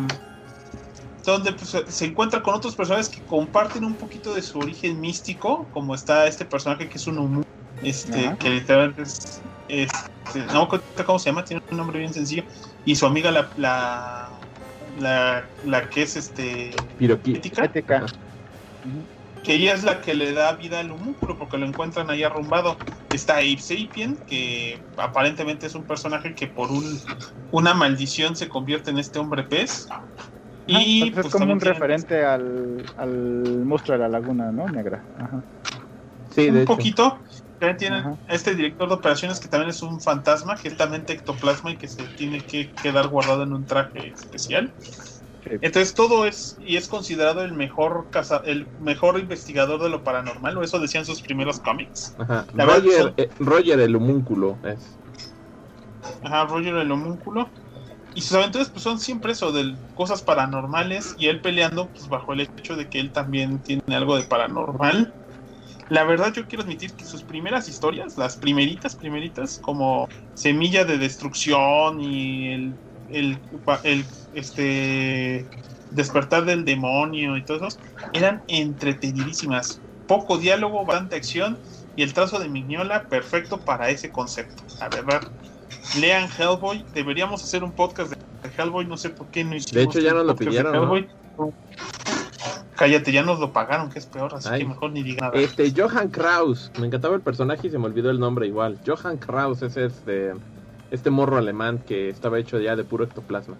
donde pues, se encuentra con otros personajes que comparten un poquito de su origen místico, como está este personaje que es un humu, este, Ajá. que literalmente es, este, no me cómo se llama, tiene un nombre bien sencillo, y su amiga la, la, la, la que es este Piroqui. Que ella es la que le da vida al homúnculo porque lo encuentran ahí arrumbado. Está Ape Sapien, que aparentemente es un personaje que por un, una maldición se convierte en este hombre pez. Y Entonces pues, es como también un referente al, al monstruo de la laguna, ¿no? Negra. Ajá. Sí, de un hecho. poquito. También tienen Ajá. este director de operaciones que también es un fantasma, que es también ectoplasma y que se tiene que quedar guardado en un traje especial. Sí. Entonces todo es y es considerado el mejor caza- el mejor investigador de lo paranormal, o eso decían sus primeros cómics. Ajá. La Roger, son- eh, Roger el homúnculo es. Ajá, Roger el homúnculo. Y sus aventuras pues son siempre eso, de cosas paranormales y él peleando pues bajo el hecho de que él también tiene algo de paranormal. La verdad yo quiero admitir que sus primeras historias, las primeritas, primeritas, como Semilla de Destrucción y el, el, el, este despertar del demonio y todo eso, eran entretenidísimas. Poco diálogo, bastante acción y el trazo de Mignola perfecto para ese concepto, la verdad. Lean Hellboy, deberíamos hacer un podcast de Hellboy, no sé por qué no hicimos De hecho, ya nos lo pidieron, ¿no? Hellboy. Cállate, ya nos lo pagaron, que es peor, así Ay. que mejor ni diga nada. Este, Johan Kraus. Me encantaba el personaje y se me olvidó el nombre igual. Johan Kraus es este. Este morro alemán que estaba hecho ya de puro ectoplasma.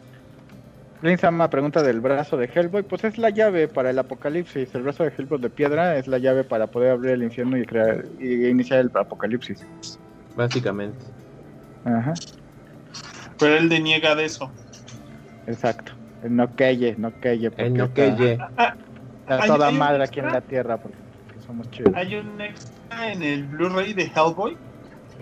Prince Sama pregunta del brazo de Hellboy, pues es la llave para el apocalipsis. El brazo de Hellboy de piedra es la llave para poder abrir el infierno y crear y iniciar el apocalipsis. Básicamente. Ajá, Pero él deniega de eso. exacto. El no queye, no queye. El no está- que ye. Ah, está Hay- toda madre extra. aquí en la tierra porque somos chidos. Hay un extra en el Blu-ray de Hellboy,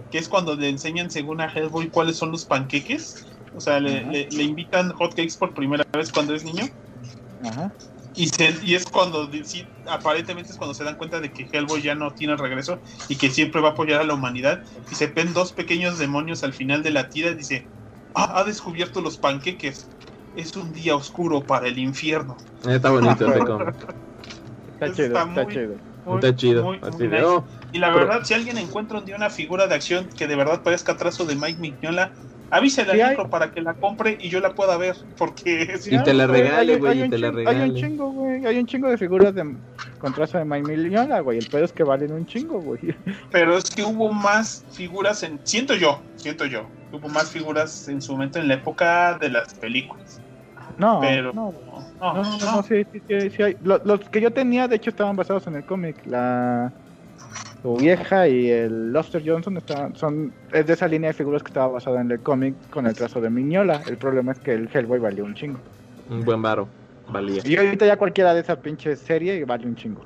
que es cuando le enseñan según a Hellboy cuáles son los panqueques. O sea, le, le- le invitan hotcakes por primera vez cuando es niño. Ajá. Y, se- y es cuando, sí, aparentemente es cuando se dan cuenta de que Hellboy ya no tiene regreso y que siempre va a apoyar a la humanidad. Y se ven dos pequeños demonios al final de la tira y dice, "Ah, ha descubierto los panqueques. Es un día oscuro para el infierno. Está bonito. Está chido, está está muy- chido. Muy- Está chido. muy- muy Así de, nice. oh, Y la Pero- verdad, si alguien encuentra un día una figura de acción que de verdad parezca trazo de Mike Mignola, avísale Sí al hay. micro para que la compre y yo la pueda ver. Porque si Y te la regale, güey, hay y un te la Hay un chingo, güey. Hay un chingo de figuras de con trazo de My Milliola, güey. El pedo es que valen un chingo, güey. Pero es que hubo más figuras en. Siento yo, siento yo. Hubo más figuras en su momento en la época de las películas. No, Pero. no, No, no, no, no, no, sí, sí, sí, sí hay. Lo- Los, que yo tenía, de hecho, estaban basados en el cómic. La su vieja y el Luster Johnson estaban, son, es de esa línea de figuras que estaba basada en el cómic con el trazo de Miñola. El problema es que el Hellboy valió un chingo. Un buen varo. Valía. Y ahorita ya cualquiera de esa pinche serie vale un chingo.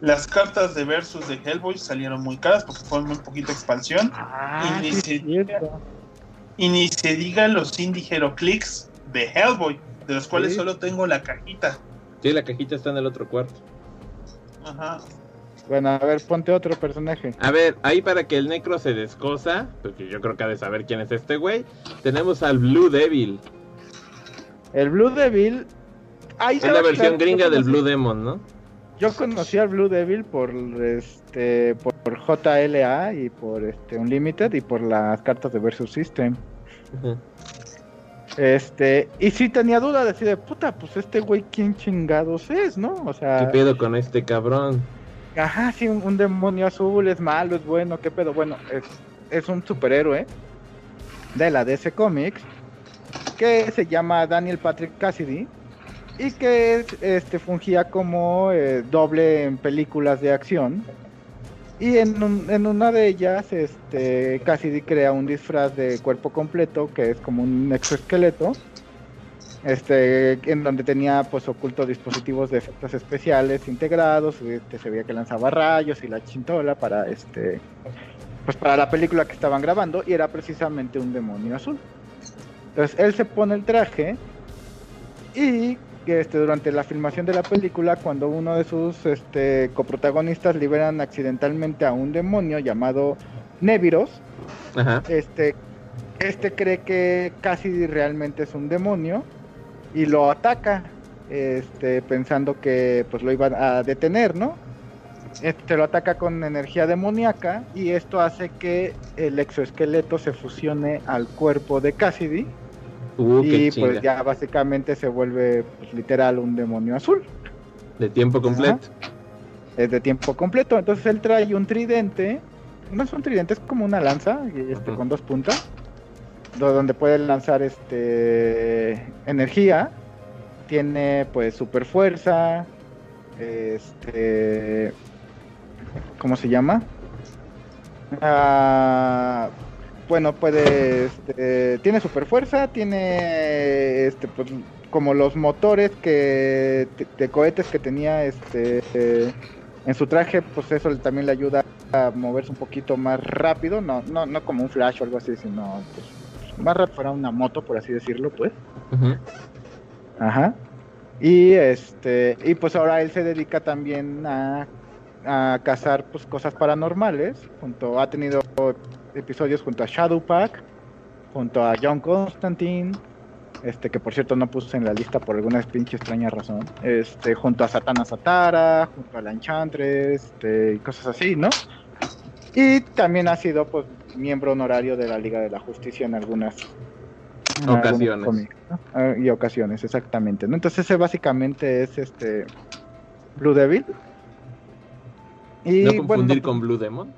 Las cartas de Versus de Hellboy salieron muy caras porque fue muy poquita expansión. Ah, Y ni sí, se- es cierto. Y ni se digan los Indie Hero Clicks de Hellboy, de los cuales Sí. solo tengo la cajita. Sí, la cajita está en el otro cuarto. Ajá. Bueno, a ver, ponte otro personaje. A ver, ahí para que el Necro se descosa, porque yo creo que ha de saber quién es este güey, tenemos al Blue Devil. El Blue Devil. Ahí Es la versión gringa del Blue Demon, ¿no? Yo conocí al Blue Devil por este por JLA y por este Unlimited y por las cartas de Versus System. Ujú. Este, y sí tenía duda de decir, puta, pues este güey quién chingados es, ¿no? O ¿Qué sea, pedo con este cabrón? ajá, sí, un, un demonio azul es malo, es bueno, qué pedo. Bueno, es, es un superhéroe de la DC Comics que se llama Daniel Patrick Cassidy y que este fungía como eh, doble en películas de acción. Y en, un- en una de ellas, este, Cassidy crea un disfraz de cuerpo completo, que es como un exoesqueleto, este, en donde tenía pues ocultos dispositivos de efectos especiales integrados, este, se veía que lanzaba rayos y la chintola para este, pues para la película que estaban grabando, y era precisamente un demonio azul. Entonces él se pone el traje y que este, durante la filmación de la película, cuando uno de sus este, coprotagonistas liberan accidentalmente a un demonio llamado Neviros, Ajá. este, este cree que Cassidy realmente es un demonio y lo ataca, este, pensando que pues lo iban a detener, ¿no? Este lo ataca con energía demoníaca y esto hace que el exoesqueleto se fusione al cuerpo de Cassidy Uh, y pues ya básicamente se vuelve pues, literal un demonio azul. De tiempo completo. Es de tiempo completo. Entonces él trae un tridente. No es un tridente, es como una lanza este, con dos puntas. do- Donde puede lanzar este energía. Tiene pues super fuerza. Este. ¿Cómo se llama? Ah, bueno, puede. Este, tiene super fuerza. Tiene. Este, pues, como los motores que de, cohetes que tenía este eh, en su traje, pues eso también le ayuda a moverse un poquito más rápido, no, no, no como un flash o algo así, sino pues, más rápido fuera una moto, por así decirlo, pues. Ajá. Y este, y pues ahora él se dedica también a, a cazar pues cosas paranormales. Junto, ha tenido episodios junto a Shadowpack, junto a John Constantine, este que por cierto no puse en la lista por alguna pinche extraña razón. Este, junto a Satana Satara, junto a la Enchantress, este, y cosas así, ¿no? Y también ha sido pues miembro honorario de la Liga de la Justicia en algunas en Ocasiones. cómics, ¿no? Ah, y ocasiones, exactamente. ¿no? Entonces ese básicamente es este Blue Devil. Y no confundir con Blue Demon.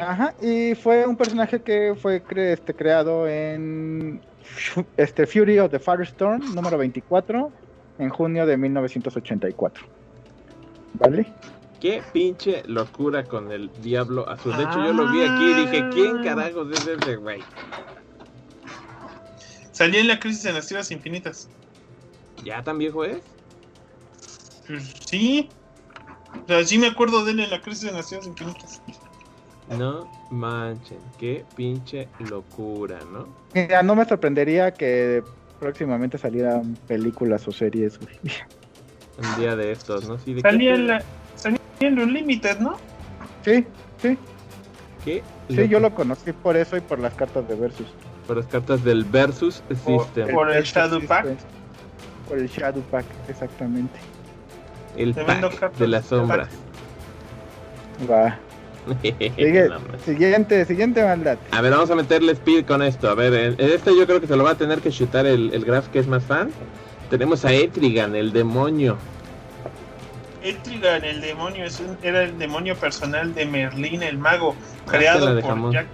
Ajá, y fue un personaje que fue cre- este, creado en este Fury of the Firestorm número 24 en junio de 1984. ¿Vale? Qué pinche locura con el Diablo Azul. De hecho, yo lo vi aquí y dije, ¿quién carajos es ese güey? Salía en la crisis en las tierras infinitas. ¿Ya tan viejo es? Pues, sí. O sea, sí me acuerdo de él en la crisis en las tierras infinitas. No manchen, qué pinche locura, ¿no? Mira, no me sorprendería que próximamente salieran películas o series, güey. Un día de estos, ¿no? Sí, de Salía pedo? la. Salía en Unlimited, ¿no? Sí, sí, ¿Qué sí, loco- yo lo conocí por eso y por las cartas de Versus. Por las cartas del Versus System. por- el Shadow Pack. Por el Shadow Pack, exactamente. El Te pack de las sombras. Va. Sigue- siguiente, siguiente maldad. A ver, vamos a meterle speed con esto. A ver, en en este yo creo que se lo va a tener que chutar el, el Graf que es más fan. Tenemos a Etrigan, el demonio. Etrigan, el demonio, es un- era el demonio personal de Merlín, el mago, creado por. Jack,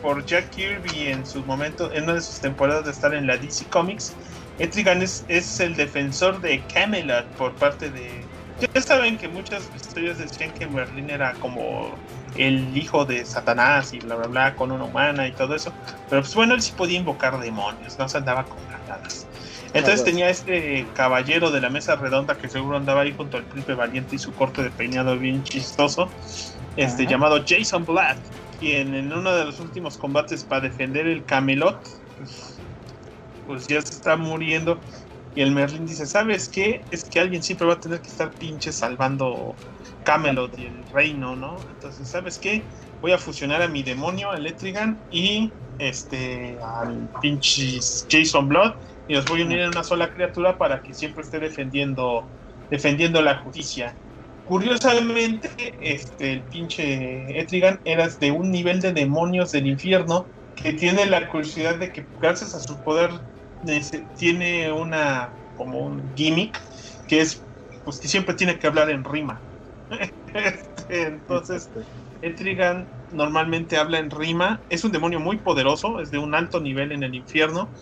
por Jack Kirby en su momento, en una de sus temporadas de estar en la DC Comics. Etrigan es, es el defensor de Camelot por parte de... Ya saben que muchas historias decían que Merlín era como el hijo de Satanás y bla bla bla con una humana y todo eso. Pero pues bueno, él sí podía invocar demonios, no se andaba con ganadas. Entonces Ah, tenía este caballero de la mesa redonda que seguro andaba ahí junto al príncipe valiente y su corte de peinado bien chistoso, este Ajá. llamado Jason Black, quien en uno de los últimos combates para defender el Camelot, pues, pues ya se está muriendo. Y el Merlin dice, ¿sabes qué? Es que alguien siempre va a tener que estar pinche salvando Camelot y el reino, ¿no? Entonces, ¿sabes qué? Voy a fusionar a mi demonio, el Etrigan, y este al pinche Jason Blood y los voy a unir en una sola criatura para que siempre esté defendiendo defendiendo la justicia. Curiosamente, este el pinche Etrigan era de un nivel de demonios del infierno que tiene la curiosidad de que gracias a su poder nece- tiene una como un gimmick que es pues que siempre tiene que hablar en rima. Entonces, Etrigan normalmente habla en rima, es un demonio muy poderoso, es de un alto nivel en el infierno.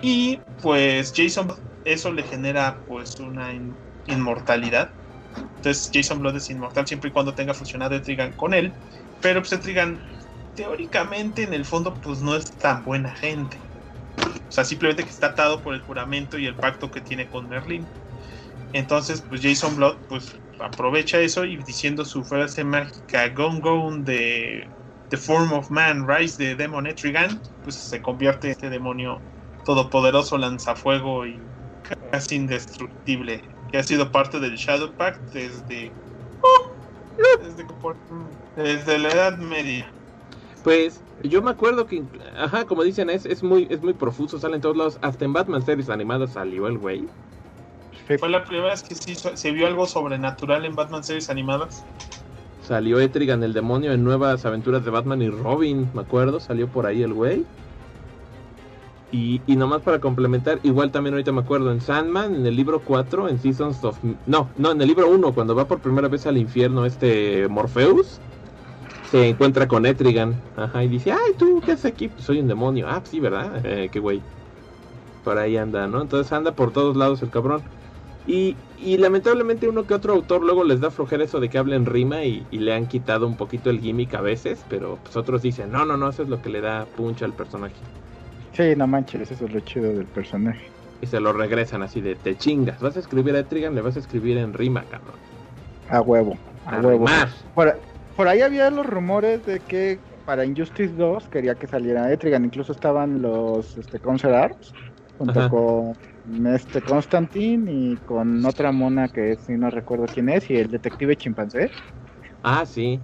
Y pues Jason eso le genera pues una in- inmortalidad. Entonces Jason Blood es inmortal siempre y cuando tenga fusionado Etrigan con él. Pero pues Etrigan teóricamente en el fondo pues no es tan buena gente. O sea, simplemente que está atado por el juramento y el pacto que tiene con Merlin. Entonces, pues Jason Blood pues aprovecha eso y diciendo su frase mágica Gone Gone de The Form of Man, Rise de Demon Etrigan, pues se convierte en este demonio todopoderoso, lanzafuego y casi indestructible, que ha sido parte del Shadow Pact desde, desde, desde la Edad Media. Pues yo me acuerdo que, ajá, como dicen, es, es muy es muy profuso, sale en todos lados. Hasta en Batman series animadas salió el güey. Fue la primera vez que sí se vio algo sobrenatural en Batman series animadas. Salió Etrigan el demonio en nuevas aventuras de Batman y Robin, me acuerdo, salió por ahí el güey. Y, y nomás para complementar, igual también ahorita me acuerdo, en Sandman, en el libro 4, en Seasons of... No, no, en el libro 1, cuando va por primera vez al infierno este Morpheus, se encuentra con Etrigan. Ajá, y dice, ay, ¿tú qué haces aquí? Pues soy un demonio. Ah, sí, ¿verdad? Eh, qué güey. Por ahí anda, ¿no? Entonces anda por todos lados el cabrón. Y, y lamentablemente uno que otro autor luego les da flojera eso de que hablen rima y, y le han quitado un poquito el gimmick a veces, pero pues otros dicen, no, no, no, eso es lo que le da punch al personaje. Sí, no manches, eso es lo chido del personaje. Y se lo regresan así de, te chingas, vas a escribir a Etrigan, le vas a escribir en rima, cabrón. A huevo, a, A huevo. Por, por ahí había los rumores de que para Injustice 2 quería que saliera Etrigan. Incluso estaban los este, Concert Arts junto Ajá. con este Constantine y con otra mona que si no recuerdo quién es y el detective chimpancé. Ah, sí.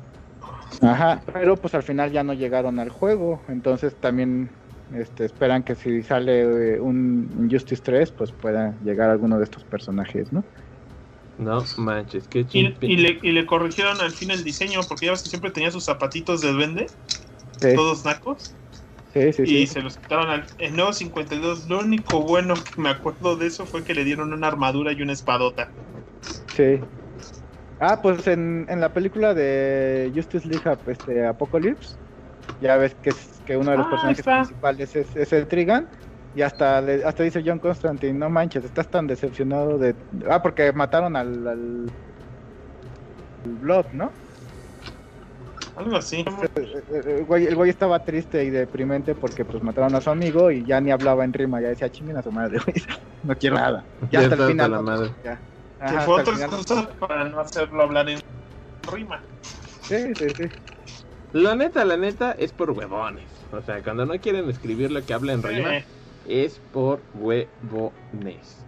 Ajá, pero pues al final ya no llegaron al juego. Entonces también este, esperan que si sale eh, un Injustice 3 pues pueda llegar alguno de estos personajes, ¿no? No manches, qué Y, y le, y le corrigieron al fin el diseño, porque ya ves que siempre tenía sus zapatitos de duende, Sí, todos nacos, sí, sí. y sí. se los quitaron al nuevo 52. Lo único bueno que me acuerdo de eso fue que le dieron una armadura y una espadota. Sí. Ah, pues en, en la película de Justice League este, Apocalypse, ya ves que, es, que uno de los Ah, personajes está. principales es, es el Trigan. Y hasta, le- hasta dice John Constantine, no manches, estás tan decepcionado de... Ah, porque mataron al, al, al Blood, ¿no? Algo así. Eh, eh, El güey, el güey estaba triste y deprimente porque pues mataron a su amigo y ya ni hablaba en rima, ya decía chinguen a su madre, güey, no quiero nada. Ya Ya hasta el final. hasta la madre. ya. Que Ajá, fue hasta otra el excusa para no hacerlo hablar en rima. Sí, sí, sí. La neta, la neta, es por huevones. O sea, cuando no quieren escribir lo que habla en rima, Eh, es por huevones.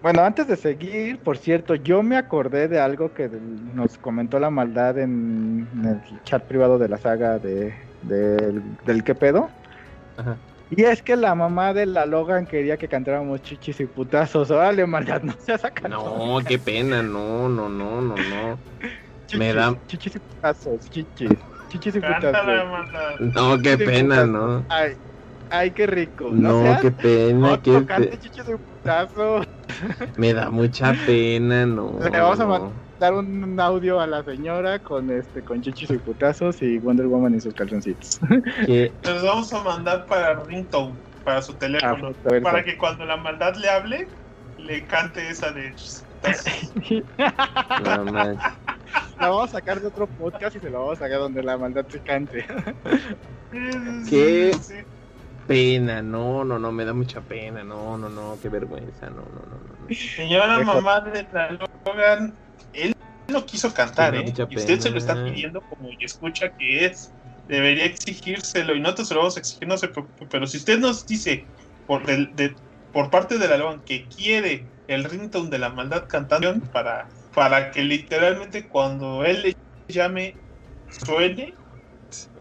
Bueno, antes de seguir, por cierto, yo me acordé de algo que nos comentó la maldad en, en el chat privado de la saga de, del, del qué pedo. Ajá. Y es que la mamá de la Logan quería que cantáramos chichis y putazos. Órale, maldad, no seas acá. No, qué pena, no, no, no, no, no. me da- Chichis y putazos, chichis. Chichis y Canta la putazos. maldad. No, qué pena, no. Ay, ay, qué rico. No, No, seas qué pena, otro, qué pe- chichis y putazos. me da mucha pena, no. Le vamos a mandar dar un audio a la señora con este con chichis y putazos y Wonder Woman y sus calzoncitos. Los vamos a mandar para Ringtone, para su teléfono. Ah, ver, para que cuando la maldad le hable, le cante esa de. no la vamos a sacar de otro podcast y se la vamos a sacar donde la maldad se cante. ¿Qué? Sí. Pena, no, no, no, me da mucha pena, no, no, no, qué vergüenza, no, no, no. no. Señora mamá de la Logan, él no quiso cantar, ¿eh? Y usted se lo está pidiendo como y escucha que es. Debería exigírselo y nosotros se lo vamos a exigir, no se preocupe. Pero si usted nos dice por, de, por parte de la Logan que quiere el ringtone de la maldad cantando para, para que literalmente cuando él le llame suene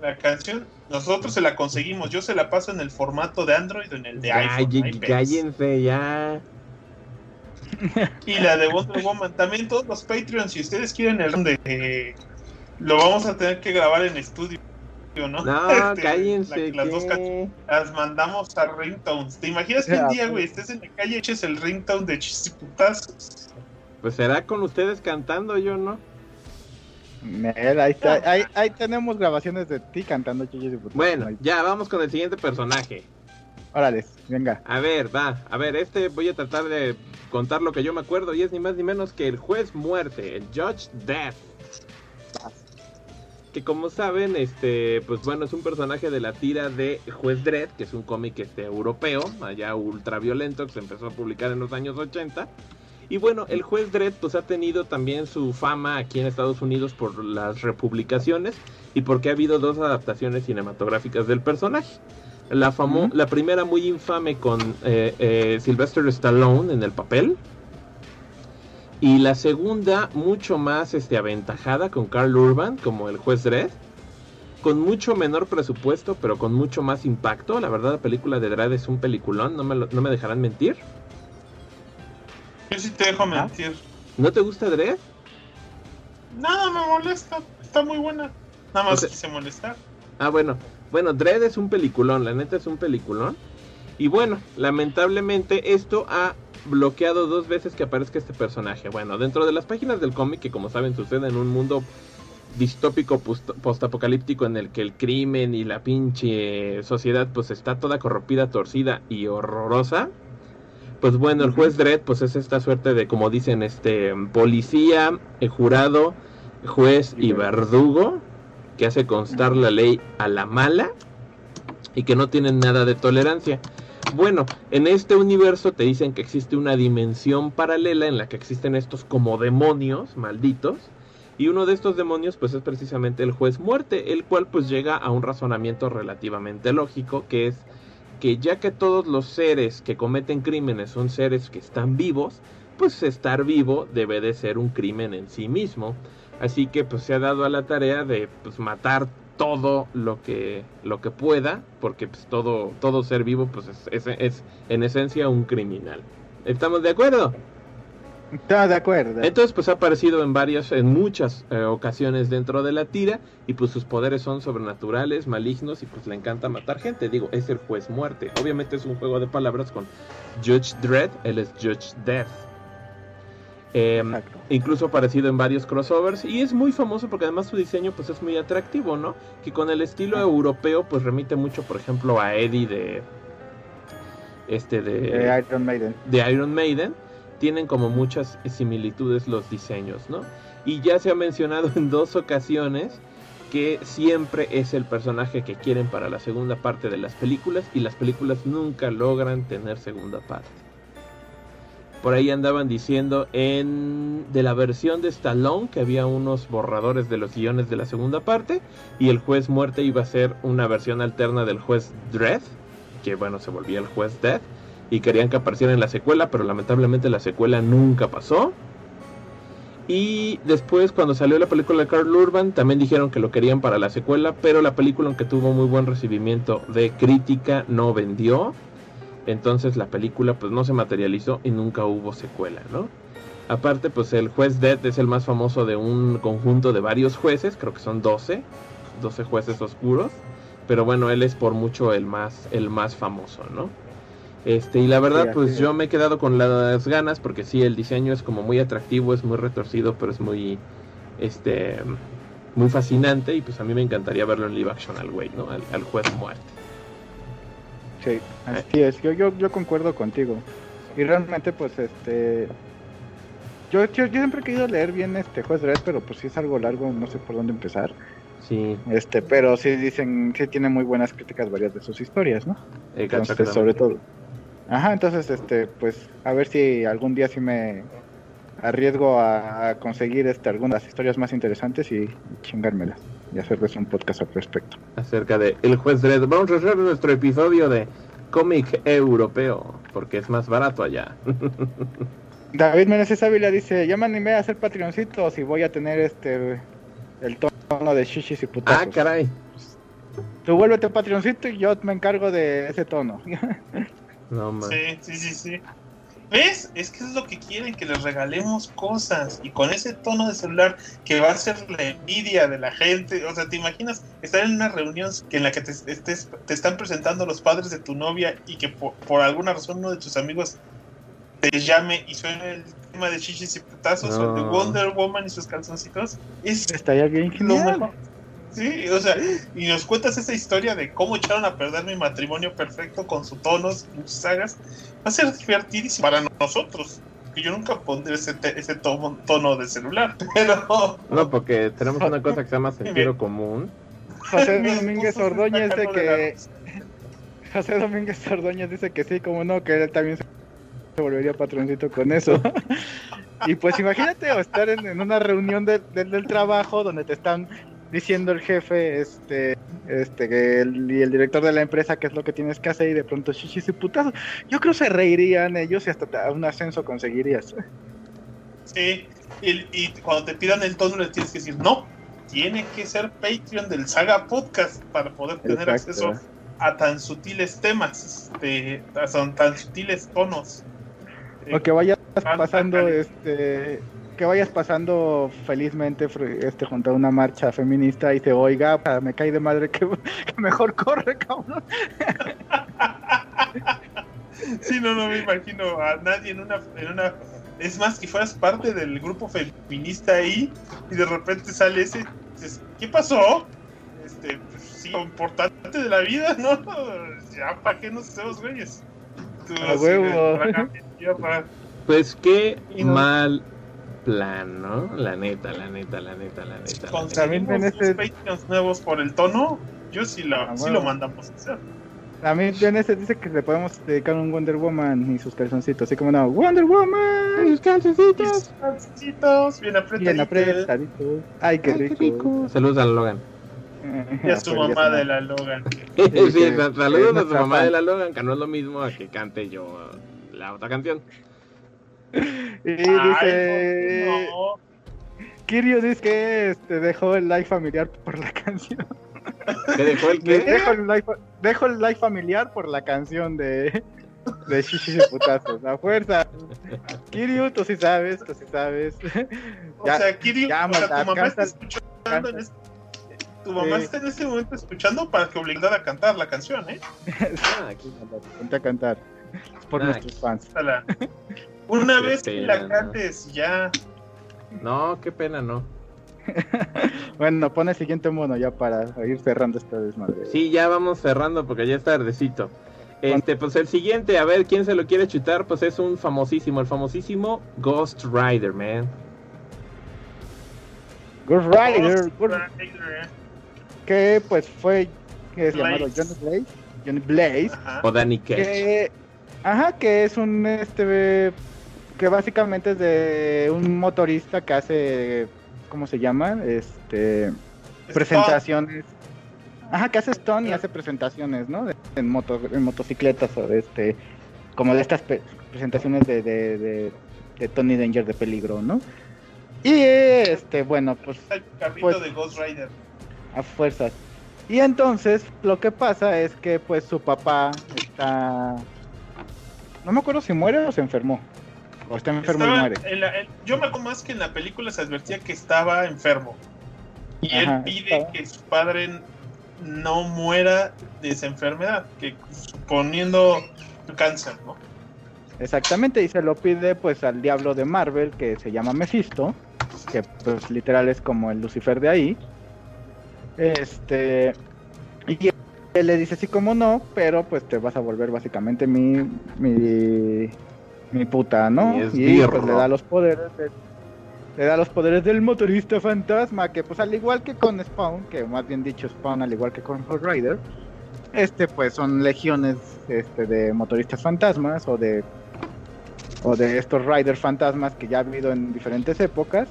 la canción, nosotros se la conseguimos. Yo se la paso en el formato de Android o en el de iPhone. Cállense ya. Y la de Wonder Woman. También todos los Patreons, si ustedes quieren el de. lo vamos a tener que grabar en estudio. ¿no? No, este, cállense. las dos las mandamos a ringtones. ¿Te imaginas que un día, güey, estés en la calle y eches el ringtone de chisiputazos? Pues será con ustedes cantando, yo no. Ahí, está, ahí, ahí, tenemos grabaciones de ti cantando chisiputazos. Bueno, ya vamos con el siguiente personaje. Órale, venga. A ver, va. A ver, este voy a tratar de contar lo que yo me acuerdo y es ni más ni menos que el juez muerte, el Judge Death. Que como saben, este, pues bueno, es un personaje de la tira de Juez Dredd, que es un cómic este, europeo, allá ultraviolento, que se empezó a publicar en los años 80. Y bueno, el juez Dredd pues ha tenido también su fama aquí en Estados Unidos por las republicaciones y porque ha habido dos adaptaciones cinematográficas del personaje. La, la primera muy infame con eh, eh, Sylvester Stallone en el papel. Y la segunda mucho más este, aventajada con Carl Urban como el juez Dredd. Con mucho menor presupuesto, pero con mucho más impacto. La verdad, la película de Dredd es un peliculón, no me, no me dejarán mentir. Yo sí te dejo ¿Ah? mentir. ¿No te gusta Dredd? Nada, me molesta. Está muy buena. Nada más quise molestar. Ah, bueno. Bueno, Dredd es un peliculón, la neta es un peliculón. Y bueno, lamentablemente esto ha bloqueado dos veces que aparezca este personaje. Bueno, dentro de las páginas del cómic, que como saben sucede en un mundo distópico postapocalíptico en el que el crimen y la pinche sociedad pues está toda corrompida, torcida y horrorosa. Pues bueno, el juez Dredd pues es esta suerte de como dicen este policía, eh, jurado, juez y verdugo que hace constar la ley a la mala y que no tienen nada de tolerancia. Bueno, en este universo te dicen que existe una dimensión paralela en la que existen estos como demonios malditos. Y uno de estos demonios pues es precisamente el juez muerte, el cual pues llega a un razonamiento relativamente lógico, que es que ya que todos los seres que cometen crímenes son seres que están vivos, pues estar vivo debe de ser un crimen en sí mismo. Así que pues se ha dado a la tarea de pues matar todo lo que lo que pueda, porque pues todo todo ser vivo pues es, es, en esencia un criminal. ¿Estamos de acuerdo? Estamos de acuerdo. Entonces pues ha aparecido en varias, en muchas eh, ocasiones dentro de la tira y pues sus poderes son sobrenaturales, malignos y pues le encanta matar gente. Digo, es el juez muerte. Obviamente es un juego de palabras con Judge Dredd, él es Judge Death. Eh, incluso aparecido en varios crossovers y es muy famoso porque además su diseño pues es muy atractivo, ¿no? Que con el estilo europeo pues remite mucho, por ejemplo, a Eddie de este de, Iron Maiden. De Iron Maiden tienen como muchas similitudes los diseños, ¿no? Y ya se ha mencionado en dos ocasiones que siempre es el personaje que quieren para la segunda parte de las películas y las películas nunca logran tener segunda parte. Por ahí andaban diciendo en de la versión de Stallone que había unos borradores de los guiones de la segunda parte y el juez muerte iba a ser una versión alterna del juez Dread, que bueno, se volvía el juez Death y querían que apareciera en la secuela, pero lamentablemente la secuela nunca pasó. Y después cuando salió la película de Carl Urban también dijeron que lo querían para la secuela, pero la película aunque tuvo muy buen recibimiento de crítica no vendió entonces la película pues no se materializó y nunca hubo secuela, ¿no? Aparte pues el juez Dead es el más famoso de un conjunto de varios jueces, creo que son 12, 12 jueces oscuros, pero bueno, él es por mucho el más el más famoso, ¿no? Este, y la verdad, pues yo me he quedado con las ganas porque sí, el diseño es como muy atractivo, es muy retorcido, pero es muy, este, muy fascinante y pues a mí me encantaría verlo en live action al güey, ¿no? al juez muerte. Sí, así es, yo, yo, yo concuerdo contigo. Y realmente, pues, este. Yo, yo, siempre he querido leer bien este Juez Dredd, pero pues si es algo largo, no sé por dónde empezar. Sí, Este, pero sí dicen, sí tiene muy buenas críticas varias de sus historias, ¿no? eh, Entonces, sobre todo. Ajá, entonces, este, pues, a ver si algún día sí me arriesgo a, a conseguir este, algunas historias más interesantes y, chingármelas y hacerles un podcast al respecto. acerca de El Juez Dredd. Vamos a hacer nuestro episodio de cómic europeo, porque es más barato allá. David Meneses Ávila dice, ya me animé a hacer patroncitos y voy a tener este el tono de shishis y ah, putazos. caray. Tú vuélvete patroncito y yo me encargo de ese tono. No, man. Sí, sí, sí, sí. ¿Ves? Es que es lo que quieren, que les regalemos cosas. Y con ese tono de celular que va a ser la envidia de la gente. O sea, ¿te imaginas estar en una reunión que en la que te, estés, te están presentando los padres de tu novia y que por, por alguna razón uno de tus amigos te llame y suene el tema de chichis y putazos o de. Wonder Woman y sus calzoncitos? Es Estaría bien lo genial. mejor. Sí, o sea, y nos cuentas esa historia de cómo echaron a perder mi matrimonio perfecto con sus tonos y sus sagas. Va a ser divertidísimo para nosotros. Que yo nunca pondré ese, te- ese tomo- tono de celular. Pero. No, porque tenemos una cosa que se llama sentido común. José Domínguez Ordóñez dice que. José Domínguez Ordóñez dice que sí, como no, que él también se se volvería patroncito con eso. y pues imagínate o estar en, en una reunión de- de- del trabajo donde te están diciendo el jefe, este, este, que el, y el director de la empresa qué es lo que tienes que hacer y de pronto chichis y putazos. Yo creo se reirían ellos y hasta un ascenso conseguirías. Sí, y, y cuando te pidan el tono, le tienes que decir no. Tiene que ser Patreon del Saga Podcast para poder tener Exacto. acceso a tan sutiles temas, este, a son tan sutiles tonos. O que vayas Ah, pasando, este, que vayas pasando felizmente este, junto a una marcha feminista y te oiga, "Ah, me cae de madre que, que mejor corre, cabrón. Sí, no, no me imagino a nadie en una, en una. Es más, que fueras parte del grupo feminista ahí y de repente sale ese. dices, ¿Qué pasó? Este, pues, sí, lo importante de la vida, ¿no? Ya, ¿para qué nos hacemos güeyes? Tú, A así huevo. de, "Para qué, ya, para". Pues qué no- mal plan, ¿no? La neta, la neta, la neta, la neta. la neta. Conseguimos También en unos ese- Patreons nuevos por el tono. Yo sí, lo, Ah, sí huevo. lo mandamos a hacer. A mí ese dice que le podemos dedicar un Wonder Woman y sus calzoncitos, así como no, Wonder Woman, Sus calcecitos. Calcetitos, bien bien apretaditos. apretaditos. Ay, qué Ay, rico. Saludos a Logan. Y a su ya mamá de la Logan. Sí, que saludos a su mamá fan. de la Logan, que no es lo mismo a que cante yo la otra canción. Y Ay, dice, no. Kirio dice que este, dejó el live familiar por la canción. ¿Qué dejó el qué? Dejo el, live, dejo el live familiar por la canción de, de Shishis y Putazos. A fuerza. Kiryu, tú sí sabes, tú sí sabes. O Ya- sea, Kiryu, ya, o sea, maldad, tu mamá está escuchando en este, tu mamá Sí. está en este momento escuchando para que obligara a cantar la canción, ¿eh? Ah, aquí. Ponte a cantar. Es por Ah, nuestros fans. Una Qué vez que pena, la ¿no? cantes, ya. No, qué pena, no. Bueno, pone el siguiente mono ya para ir cerrando esta desmadre. Sí, ya vamos cerrando porque ya es tardecito. Este, pues el siguiente, a ver quién se lo quiere chutar, pues es un famosísimo, el famosísimo Ghost Rider, man. Ghost Rider, Ghost- Rider. que pues fue que es Blaze. llamado Johnny Blaze. Johnny Blaze. Ajá. O Danny Cage. que ajá que es un este que básicamente es de un motorista que hace cómo se llama este presentaciones ajá que hace stone y hace presentaciones no en moto en motocicletas o de este como de estas presentaciones de, de, de, de Tony Danger de peligro no y este bueno pues El carrito Pues- de Ghost Rider. a fuerzas. Y entonces lo que pasa es que pues su papá está... No me acuerdo si muere o se enfermó. O está enfermo y muere. en la- en- yo me acuerdo más que en la película se advertía que estaba enfermo. Y Ajá, él pide estaba. que su padre no muera de esa enfermedad, que suponiendo cáncer, ¿no? Exactamente, y se lo pide pues al diablo de Marvel que se llama Mephisto, que pues literal es como el Lucifer de ahí. Este... Y él le dice sí como no, pero pues te vas a volver básicamente mi... mi mi puta, ¿no? Y pues le da los poderes de, le da los poderes del motorista fantasma, que pues al igual que con Spawn, que más bien dicho Spawn al igual que con Hot Rider, este pues son legiones este, de motoristas fantasmas o de o de estos Riders fantasmas que ya ha habido en diferentes épocas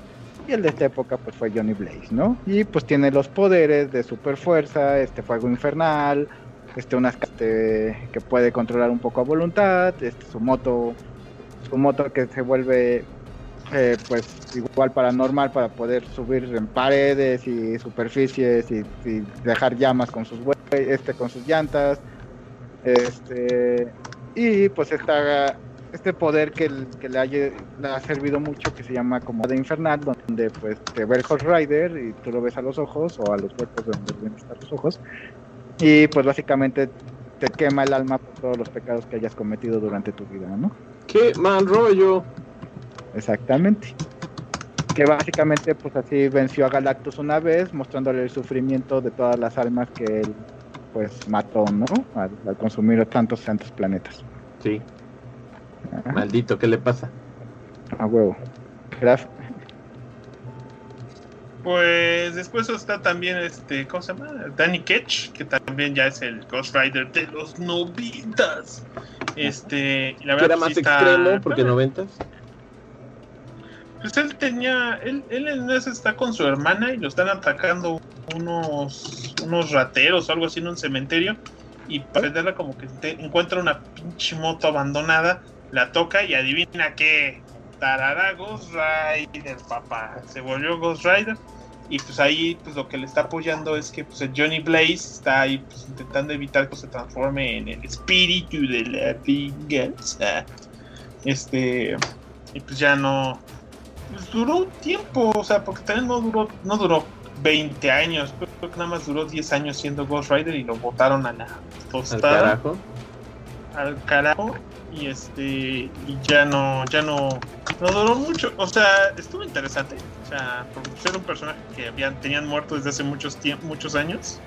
y el de esta época pues fue Johnny Blaze, ¿no? Y pues tiene los poderes de super fuerza, este fuego infernal, este unas este, que puede controlar un poco a voluntad, este su moto su moto que se vuelve eh, pues igual paranormal para poder subir en paredes y superficies y, dejar llamas con sus este con sus llantas. Este y pues esta este poder que, que le, ha servido mucho que se llama como de infernal donde pues te ve el Horse Rider y tú lo ves a los ojos o a los huecos donde deben estar los ojos. Y pues básicamente te quema el alma por todos los pecados que hayas cometido durante tu vida, ¿no? ¡Qué mal rollo! Exactamente. Que básicamente pues así venció a Galactus una vez, mostrándole el sufrimiento de todas las almas que él pues mató, ¿no? Al, consumir tantos santos planetas. Sí. Maldito, ¿qué le pasa? A huevo. Gracias. Pues después está también este, ¿cómo se llama? Danny Ketch, que también ya es el Ghost Rider de los noventas. Este, la verdad, era más extremo porque noventas. Pues él tenía, él, él en ese está con su hermana y lo están atacando unos, unos rateros o algo así en un cementerio. Y prenderla como que encuentra una pinche moto abandonada, la toca y adivina qué. Tarara Ghost Rider, papá. Se volvió Ghost Rider. Y pues ahí pues lo que le está apoyando es que pues el Johnny Blaze está ahí pues intentando evitar que se transforme en el espíritu de la venganza. Este y pues ya no pues duró un tiempo, o sea, porque también no duró, no duró 20 años, creo que nada más duró 10 años siendo Ghost Rider y lo botaron a la tostada. Al carajo. Al carajo. Y este, y ya no, ya no, no duró mucho. O sea, estuvo interesante. O sea, porque ser un personaje que habían, tenían muerto desde hace muchos muchos años.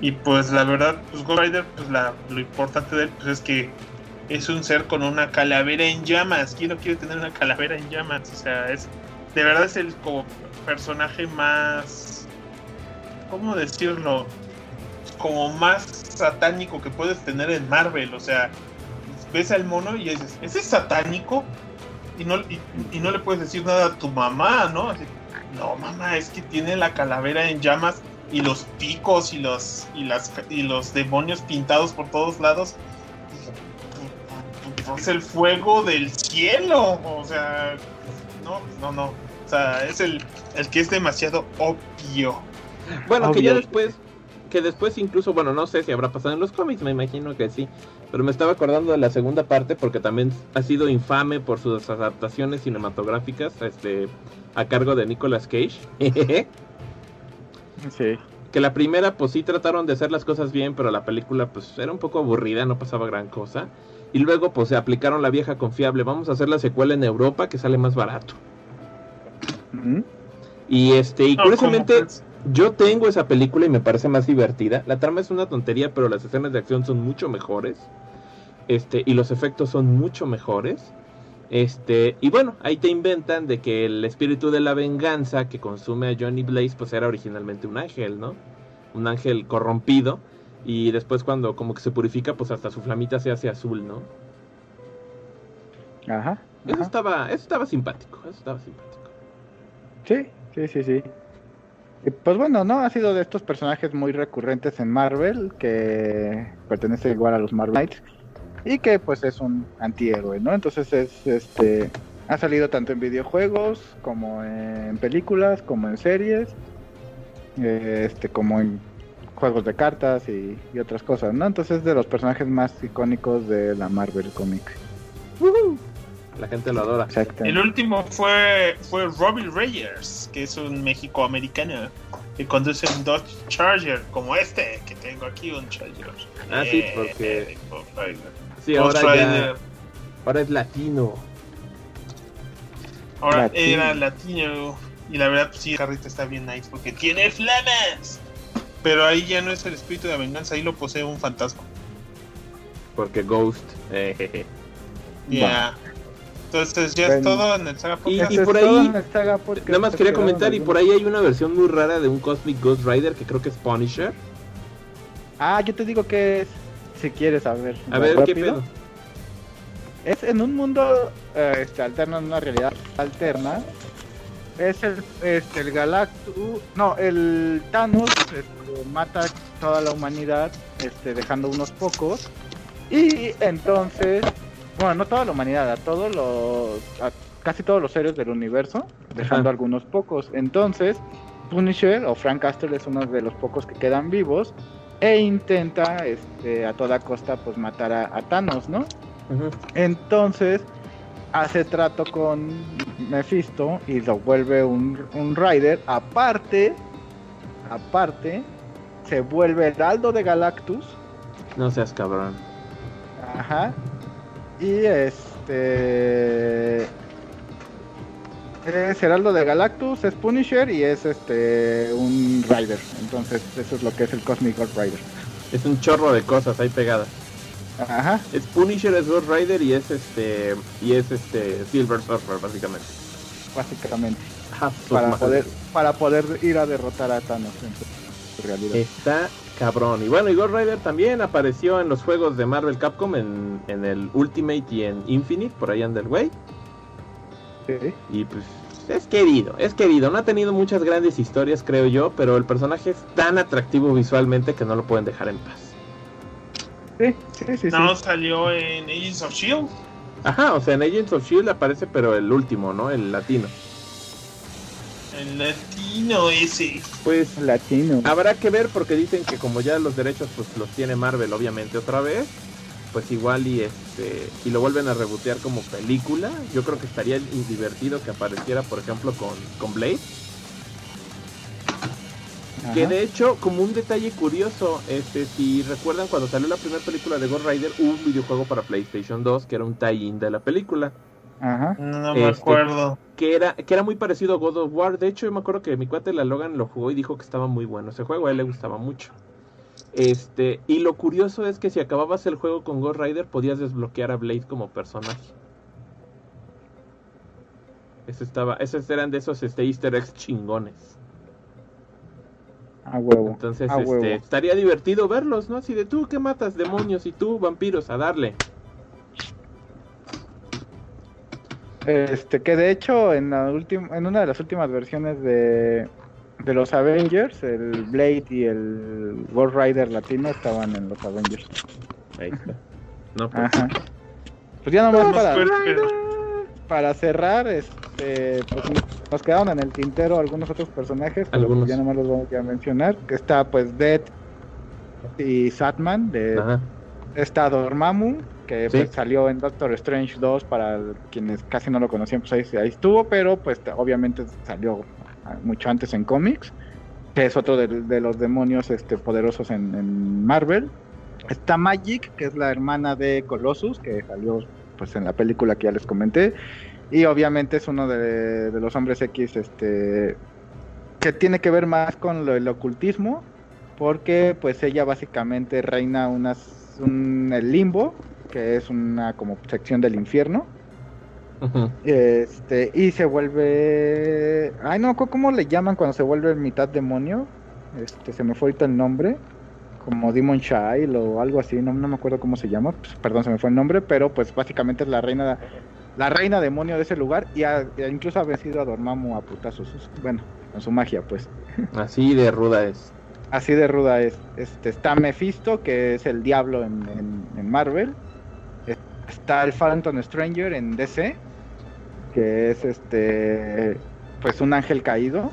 Y pues la verdad, pues Ghost Rider, pues la, lo importante de él pues es que es un ser con una calavera en llamas. ¿Quién no quiere tener una calavera en llamas? O sea, es de verdad es el como personaje más, ¿cómo decirlo? Como más satánico que puedes tener en Marvel. O sea, ves al mono y dices, ¿ese es satánico? Y no, y, no le puedes decir nada a tu mamá, ¿no? no, mamá, es que tiene la calavera en llamas y los picos y los y las y los demonios pintados por todos lados es el fuego del cielo. O sea, no, no, no. O sea, es el, el que es demasiado obvio. Bueno, que ya después, que después incluso, bueno, no sé si habrá pasado en los cómics, me imagino que sí. Pero me estaba acordando de la segunda parte porque también ha sido infame por sus adaptaciones cinematográficas este, a cargo de Nicolas Cage. sí. Que la primera, pues sí trataron de hacer las cosas bien, pero la película, pues era un poco aburrida, no pasaba gran cosa. Y luego pues se aplicaron la vieja confiable, vamos a hacer la secuela en Europa que sale más barato. Y este, y curiosamente yo tengo esa película y me parece más divertida. La trama es una tontería, pero las escenas de acción son mucho mejores. Este, y los efectos son mucho mejores. Este, y bueno, ahí te inventan de que el espíritu de la venganza que consume a Johnny Blaze pues era originalmente un ángel, ¿no? Un ángel corrompido y después cuando como que se purifica, pues hasta su flamita se hace azul, ¿no? Ajá. Eso estaba, eso estaba simpático, eso estaba simpático. Sí, sí, sí, sí. Pues bueno, ¿no? Ha sido de estos personajes muy recurrentes en Marvel, que pertenece igual a los Marvel Knights, y que pues es un antihéroe, ¿no? Entonces es este ha salido tanto en videojuegos como en películas, como en series, este como en juegos de cartas y, otras cosas, ¿no? Entonces es de los personajes más icónicos de la Marvel Comic. La gente lo adora. El último fue, fue Robbie Reyes, que es un México-americano que conduce un Dodge Charger como este, que tengo aquí un Charger. Ah, sí, eh, porque... sí, ahora, ahora es latino. Ahora era latino. Y la verdad, pues sí, carrito está bien nice porque tiene flamas. Pero ahí ya no es el espíritu de la venganza, ahí lo posee un fantasma. Porque Ghost. Eh, ya. Entonces ya Bueno. es todo en el Saga Y- Podcast. Eso por es todo ahí- en el Saga Podcast. Nada más quería comentar, y por ahí hay una versión muy rara de un Cosmic Ghost Rider que creo que es Punisher. Ah, yo te digo que es, si quieres saber. A ver, ¿qué rápido. pedo? Es en un mundo eh, este, alterno, en una realidad alterna. Es el, este, el Galactus. No, el Thanos este, mata a toda la humanidad, este, dejando unos pocos. Y entonces, bueno, no toda la humanidad, a todos los. a casi todos los héroes del universo, dejando Ajá. algunos pocos. Entonces, Punisher o Frank Castle es uno de los pocos que quedan vivos. E intenta este, a toda costa pues matar a, a Thanos, ¿no? Entonces hace trato con Mephisto y lo vuelve un, un Rider. Aparte, aparte, se vuelve Heraldo de Galactus. No seas cabrón. Ajá. Y este. Es Heraldo de Galactus, es Punisher y es este un Rider. Entonces, eso es lo que es el Cosmic Ghost Rider. Es un chorro de cosas ahí pegadas. Ajá. Es Punisher, es Ghost Rider y es este. Y es este. Silver Surfer, básicamente. Básicamente. Ah, Para madre. poder, para poder ir a derrotar a Thanos en realidad. Está cabrón. Y bueno, y Ghost Rider también apareció en los juegos de Marvel Capcom en, en el Ultimate y en Infinite, por ahí anda el güey. Sí. Y pues es querido, es querido. No ha tenido muchas grandes historias, creo yo, pero el personaje es tan atractivo visualmente que no lo pueden dejar en paz. Sí, sí, sí. sí. No salió en Agents of Shield. Ajá, o sea, en Agents of Shield aparece, pero el último, ¿no? El latino. El latino ese. Pues Latino. habrá que ver porque dicen que como ya los derechos pues los tiene Marvel obviamente otra vez, pues igual y este y lo vuelven a rebotear como película, yo creo que estaría divertido que apareciera por ejemplo con, con Blade. Ajá. Que de hecho, como un detalle curioso, este, si recuerdan cuando salió la primera película de Ghost Rider, hubo un videojuego para PlayStation 2 que era un tie-in de la película, Ajá. No me Este- acuerdo. que era, que era muy parecido a God of War. De hecho, yo me acuerdo que mi cuate la Logan lo jugó y dijo que estaba muy bueno ese juego, a él le gustaba mucho. Este, y lo curioso es que si acababas el juego con Ghost Rider, podías desbloquear a Blade como personaje. Eso estaba, esos eran de esos este, easter eggs chingones. A huevo. Entonces, a huevo. este, estaría divertido verlos, ¿no? Así de tú que matas demonios y tú vampiros, a darle. Este, que de hecho en la última, en una de las últimas versiones de, de los Avengers, el Blade y el Ghost Rider latino estaban en los Avengers. Ahí está. No, pues, Ajá. Pues ya nomás Vamos para, qué- para cerrar, este, pues nos quedaron en el tintero algunos otros personajes, pero Algunos. pues ya nomás los vamos a mencionar. Que está pues Dead y Satman de ajá. Está Dormammu, que Sí. pues, salió en Doctor Strange 2 para quienes casi no lo conocían, pues ahí, ahí estuvo, pero pues obviamente salió mucho antes en cómics, que es otro de, de los demonios este, poderosos en, en Marvel. Está Magic, que es la hermana de Colossus, que salió pues en la película que ya les comenté, y obviamente es uno de, de los hombres X este, que tiene que ver más con lo, el ocultismo, porque pues ella básicamente reina unas, un, el limbo, que es una como sección del infierno, este, y se vuelve, ay no, ¿cómo le llaman cuando se vuelve mitad demonio? Este, se me fue ahorita el nombre, como Demon Child o algo así, no, no me acuerdo cómo se llama, pues, perdón, se me fue el nombre, pero pues básicamente es la reina, la reina demonio de ese lugar y ha- e incluso ha vencido a Dormammu a putazos, bueno, con su magia pues. Así de ruda es. Así de ruda es. Este, está Mephisto, que es el diablo en, en- en Marvel. Es- Está el Phantom Stranger en DC, que es este pues un ángel caído.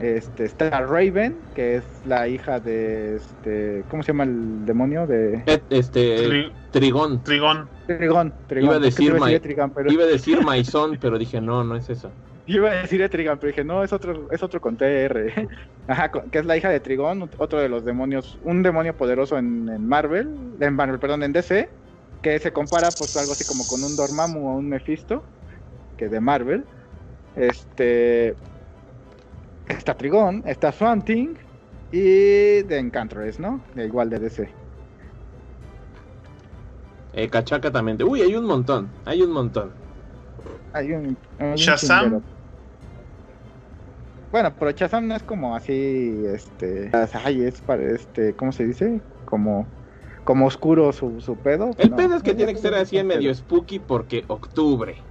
Este, está Raven, que es la hija de este, ¿cómo se llama el demonio? De Este, Tri- Trigón. Trigón. Trigón. Trigón. Iba a decir Ma- Etrigan, pero Iba a decir Maizón, pero dije, no, no es eso. Yo iba a decir Etrigan, pero dije, no, es otro, es otro con TR. Ajá, que es la hija de Trigón, otro de los demonios, un demonio poderoso en, en Marvel, en Marvel, perdón, en DC, que se compara pues algo así como con un Dormammu o un Mephisto, que de Marvel. Este está Trigón, está Swamp Thing y de Encantress, ¿no? De igual de DC. Eh, Cachaca también. Uy, hay un montón. Hay un montón. Hay un, hay un Shazam. Bueno, pero Shazam no es como así, este, ay, es para, este, ¿cómo se dice? Como, como oscuro su, su pedo. El No, pedo es que no, tiene que ser así en no, medio spooky porque octubre.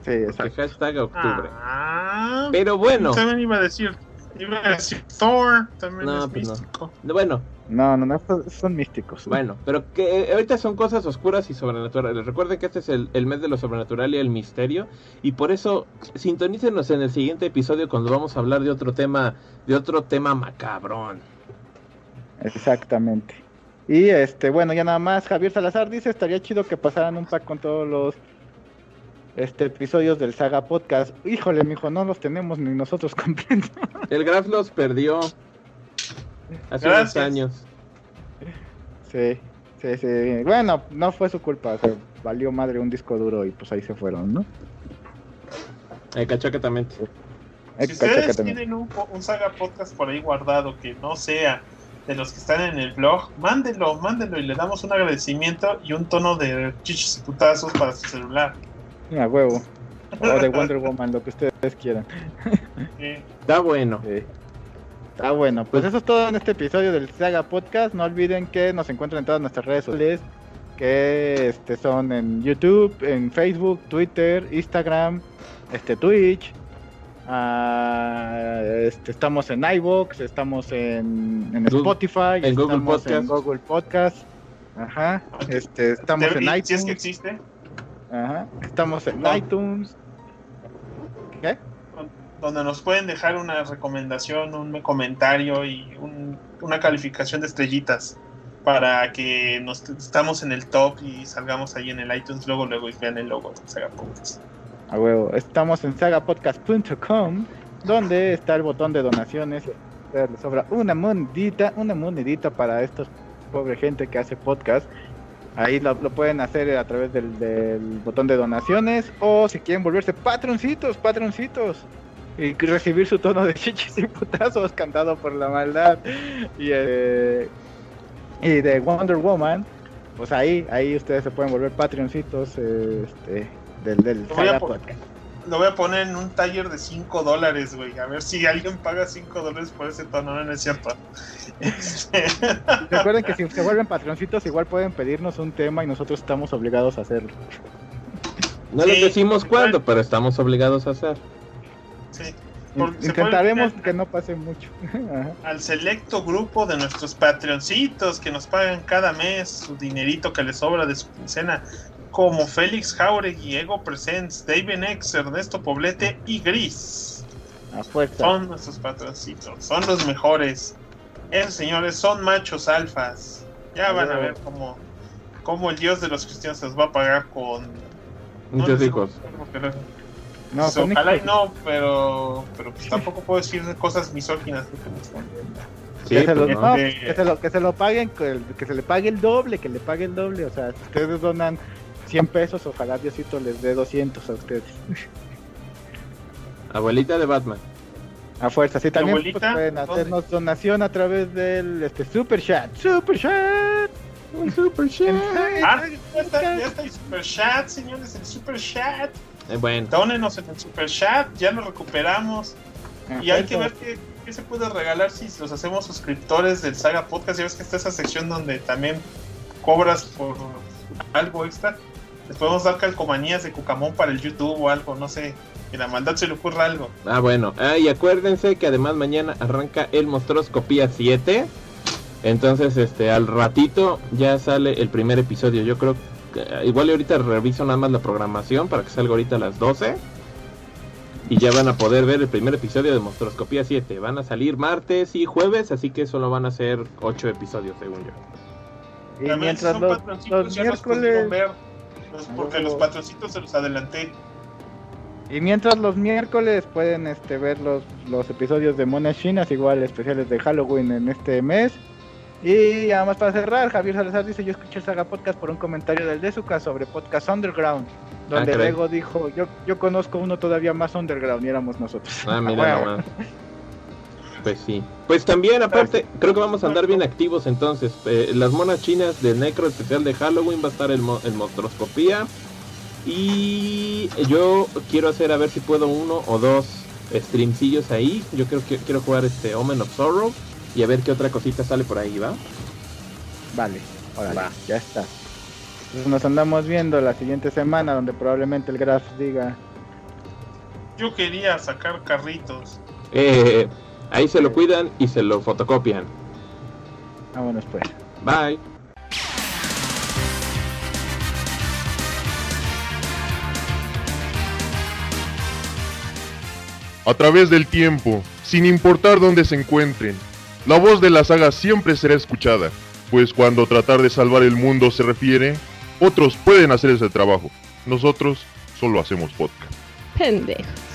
Sí, Porque exacto. hashtag octubre. Ah, Pero bueno, También iba a decir, iba a decir Thor, también No, es pues no. místico. bueno, No, no, no, son- son místicos. bueno, pero que eh, ahorita son cosas oscuras y sobrenaturales. Recuerden que este es el, el mes de lo sobrenatural y el misterio. Y por eso sintonícenos en el siguiente episodio cuando vamos a hablar de otro tema, de otro tema macabrón. Exactamente. Y este, bueno, ya nada más, Javier Salazar dice, estaría chido que pasaran un pack con todos los este episodios del Saga Podcast. Híjole, mijo, no los tenemos ni nosotros completos. El Graf los perdió hace Gracias. unos años. Sí, sí, sí. Bueno, no fue su culpa, o sea, valió madre un disco duro y pues ahí se fueron, ¿no? Eh, Cachaca también. Eh, Si ustedes tienen un, un saga podcast por ahí guardado que no sea de los que están en el blog, mándenlo, mándenlo y le damos un agradecimiento y un tono de chichis y putazos para su celular. A huevo. O de Wonder Woman, lo que ustedes quieran. Sí. Está bueno. Sí. Ah, bueno, pues eso es todo en este episodio del Saga Podcast. No olviden que nos encuentran en todas nuestras redes sociales, que este, son en YouTube, en Facebook, Twitter, Instagram, este, Twitch. Ah, este, estamos en iVoox, estamos en, en Google- Spotify, en Google estamos en Podcast. Google Podcast. Ajá, este, estamos en Debería- si es iTunes. que existe, Ajá, estamos en No. iTunes. ¿Qué? donde nos pueden dejar una recomendación, un comentario y un- una calificación de estrellitas para que nos estamos en el top y salgamos ahí en el iTunes luego luego y vean el logo de Saga Podcast. A huevo. Estamos en sagapodcast.com, donde está el botón de donaciones. Les sobra una monedita, una monedita para estos pobre gente que hace podcast. Ahí lo, pueden hacer a través del, botón de donaciones. O si quieren volverse patroncitos, patroncitos. Y recibir su tono de chichis y putazos cantado por la maldad. Y, eh, de Wonder Woman. Pues ahí, ahí ustedes se pueden volver patroncitos este, del, del Lo voy a Saga po- Podcast. Lo voy a poner en un taller de 5 dólares, güey. A ver si alguien paga 5 dólares por ese tono. No, es cierto. Este, Recuerden que si se vuelven patroncitos, igual pueden pedirnos un tema y nosotros estamos obligados a hacerlo. No Sí, les decimos cuándo, pero estamos obligados a hacer. sí. Intentaremos que no pase mucho. Al selecto grupo de nuestros patreoncitos que nos pagan cada mes su dinerito que les sobra de su quincena, como Félix Jauregui, Ego Presents, David X, Ernesto Poblete y Gris. Son nuestros patroncitos, son los mejores. Esos señores son machos alfas. Ya van a ver cómo, cómo el Dios de los cristianos se los va a pagar con Muchos les digo, hijos. porque no- No, pues, son ojalá y no, pero, pero pues tampoco puedo decir cosas misóginas. no Sí, que, se pues lo, no. no, que, se lo, que se lo paguen, que, el- que se le pague el doble, que le pague el doble. O sea, si ustedes donan 100 pesos, ojalá Diosito les dé 200 a ustedes. Abuelita de Batman. A fuerza, sí, también pues, pueden ¿Dónde? hacernos donación a través del este, Super Chat. Super Chat. Un super chat. Ah, ya está, ya está el super chat, señores, el super chat. Eh, bueno, Dónenos en el super chat, ya lo recuperamos. A Y hay que ver qué, qué se puede regalar si los hacemos suscriptores del Saga Podcast. Ya ves que está esa sección donde también cobras por algo extra. Les podemos dar calcomanías de Cucamón para el YouTube o algo, no sé. Que la maldad se le ocurra algo. Ah, bueno. Ah, y acuérdense que además mañana arranca el Monstruoscopía 7. Entonces, este, al ratito ya sale el primer episodio. Yo creo que eh, igual ahorita reviso nada más la programación para que salga ahorita a las 12. Y ya van a poder ver el primer episodio de Monstruoscopía 7. Van a salir martes y jueves, así que solo van a ser 8 episodios, según yo. Y También mientras los, los miércoles Los- porque los huevo. patroncitos se los adelanté. y mientras los miércoles pueden este ver los, los episodios de Monas Chinas, igual especiales de Halloween en este mes. Y nada más para cerrar, Javier Salazar dice, yo escuché el Saga Podcast por un comentario del Dezuka sobre Podcast Underground, donde Ah. Lego dijo, yo, yo conozco uno todavía más underground y éramos nosotros. Ah, mira Bueno. Pues sí. Pues también, aparte, creo que vamos a andar bien activos entonces. Eh, las monas chinas de Necro especial de Halloween va a estar el, mo el Monstroscopía. Y yo quiero hacer a ver si puedo uno o dos streamcillos ahí. Yo creo que quiero jugar este Omen of Sorrow y a ver qué otra cosita sale por ahí, ¿va? Vale, ahora ya está. Entonces nos andamos viendo la siguiente semana donde probablemente el Graf diga... Yo quería sacar carritos. Eh, ahí se lo cuidan y se lo fotocopian. Vámonos pues. Bye. A través del tiempo, sin importar dónde se encuentren, la voz de la saga siempre será escuchada, pues cuando tratar de salvar el mundo se refiere, otros pueden hacer ese trabajo. Nosotros solo hacemos podcast. Pendejo.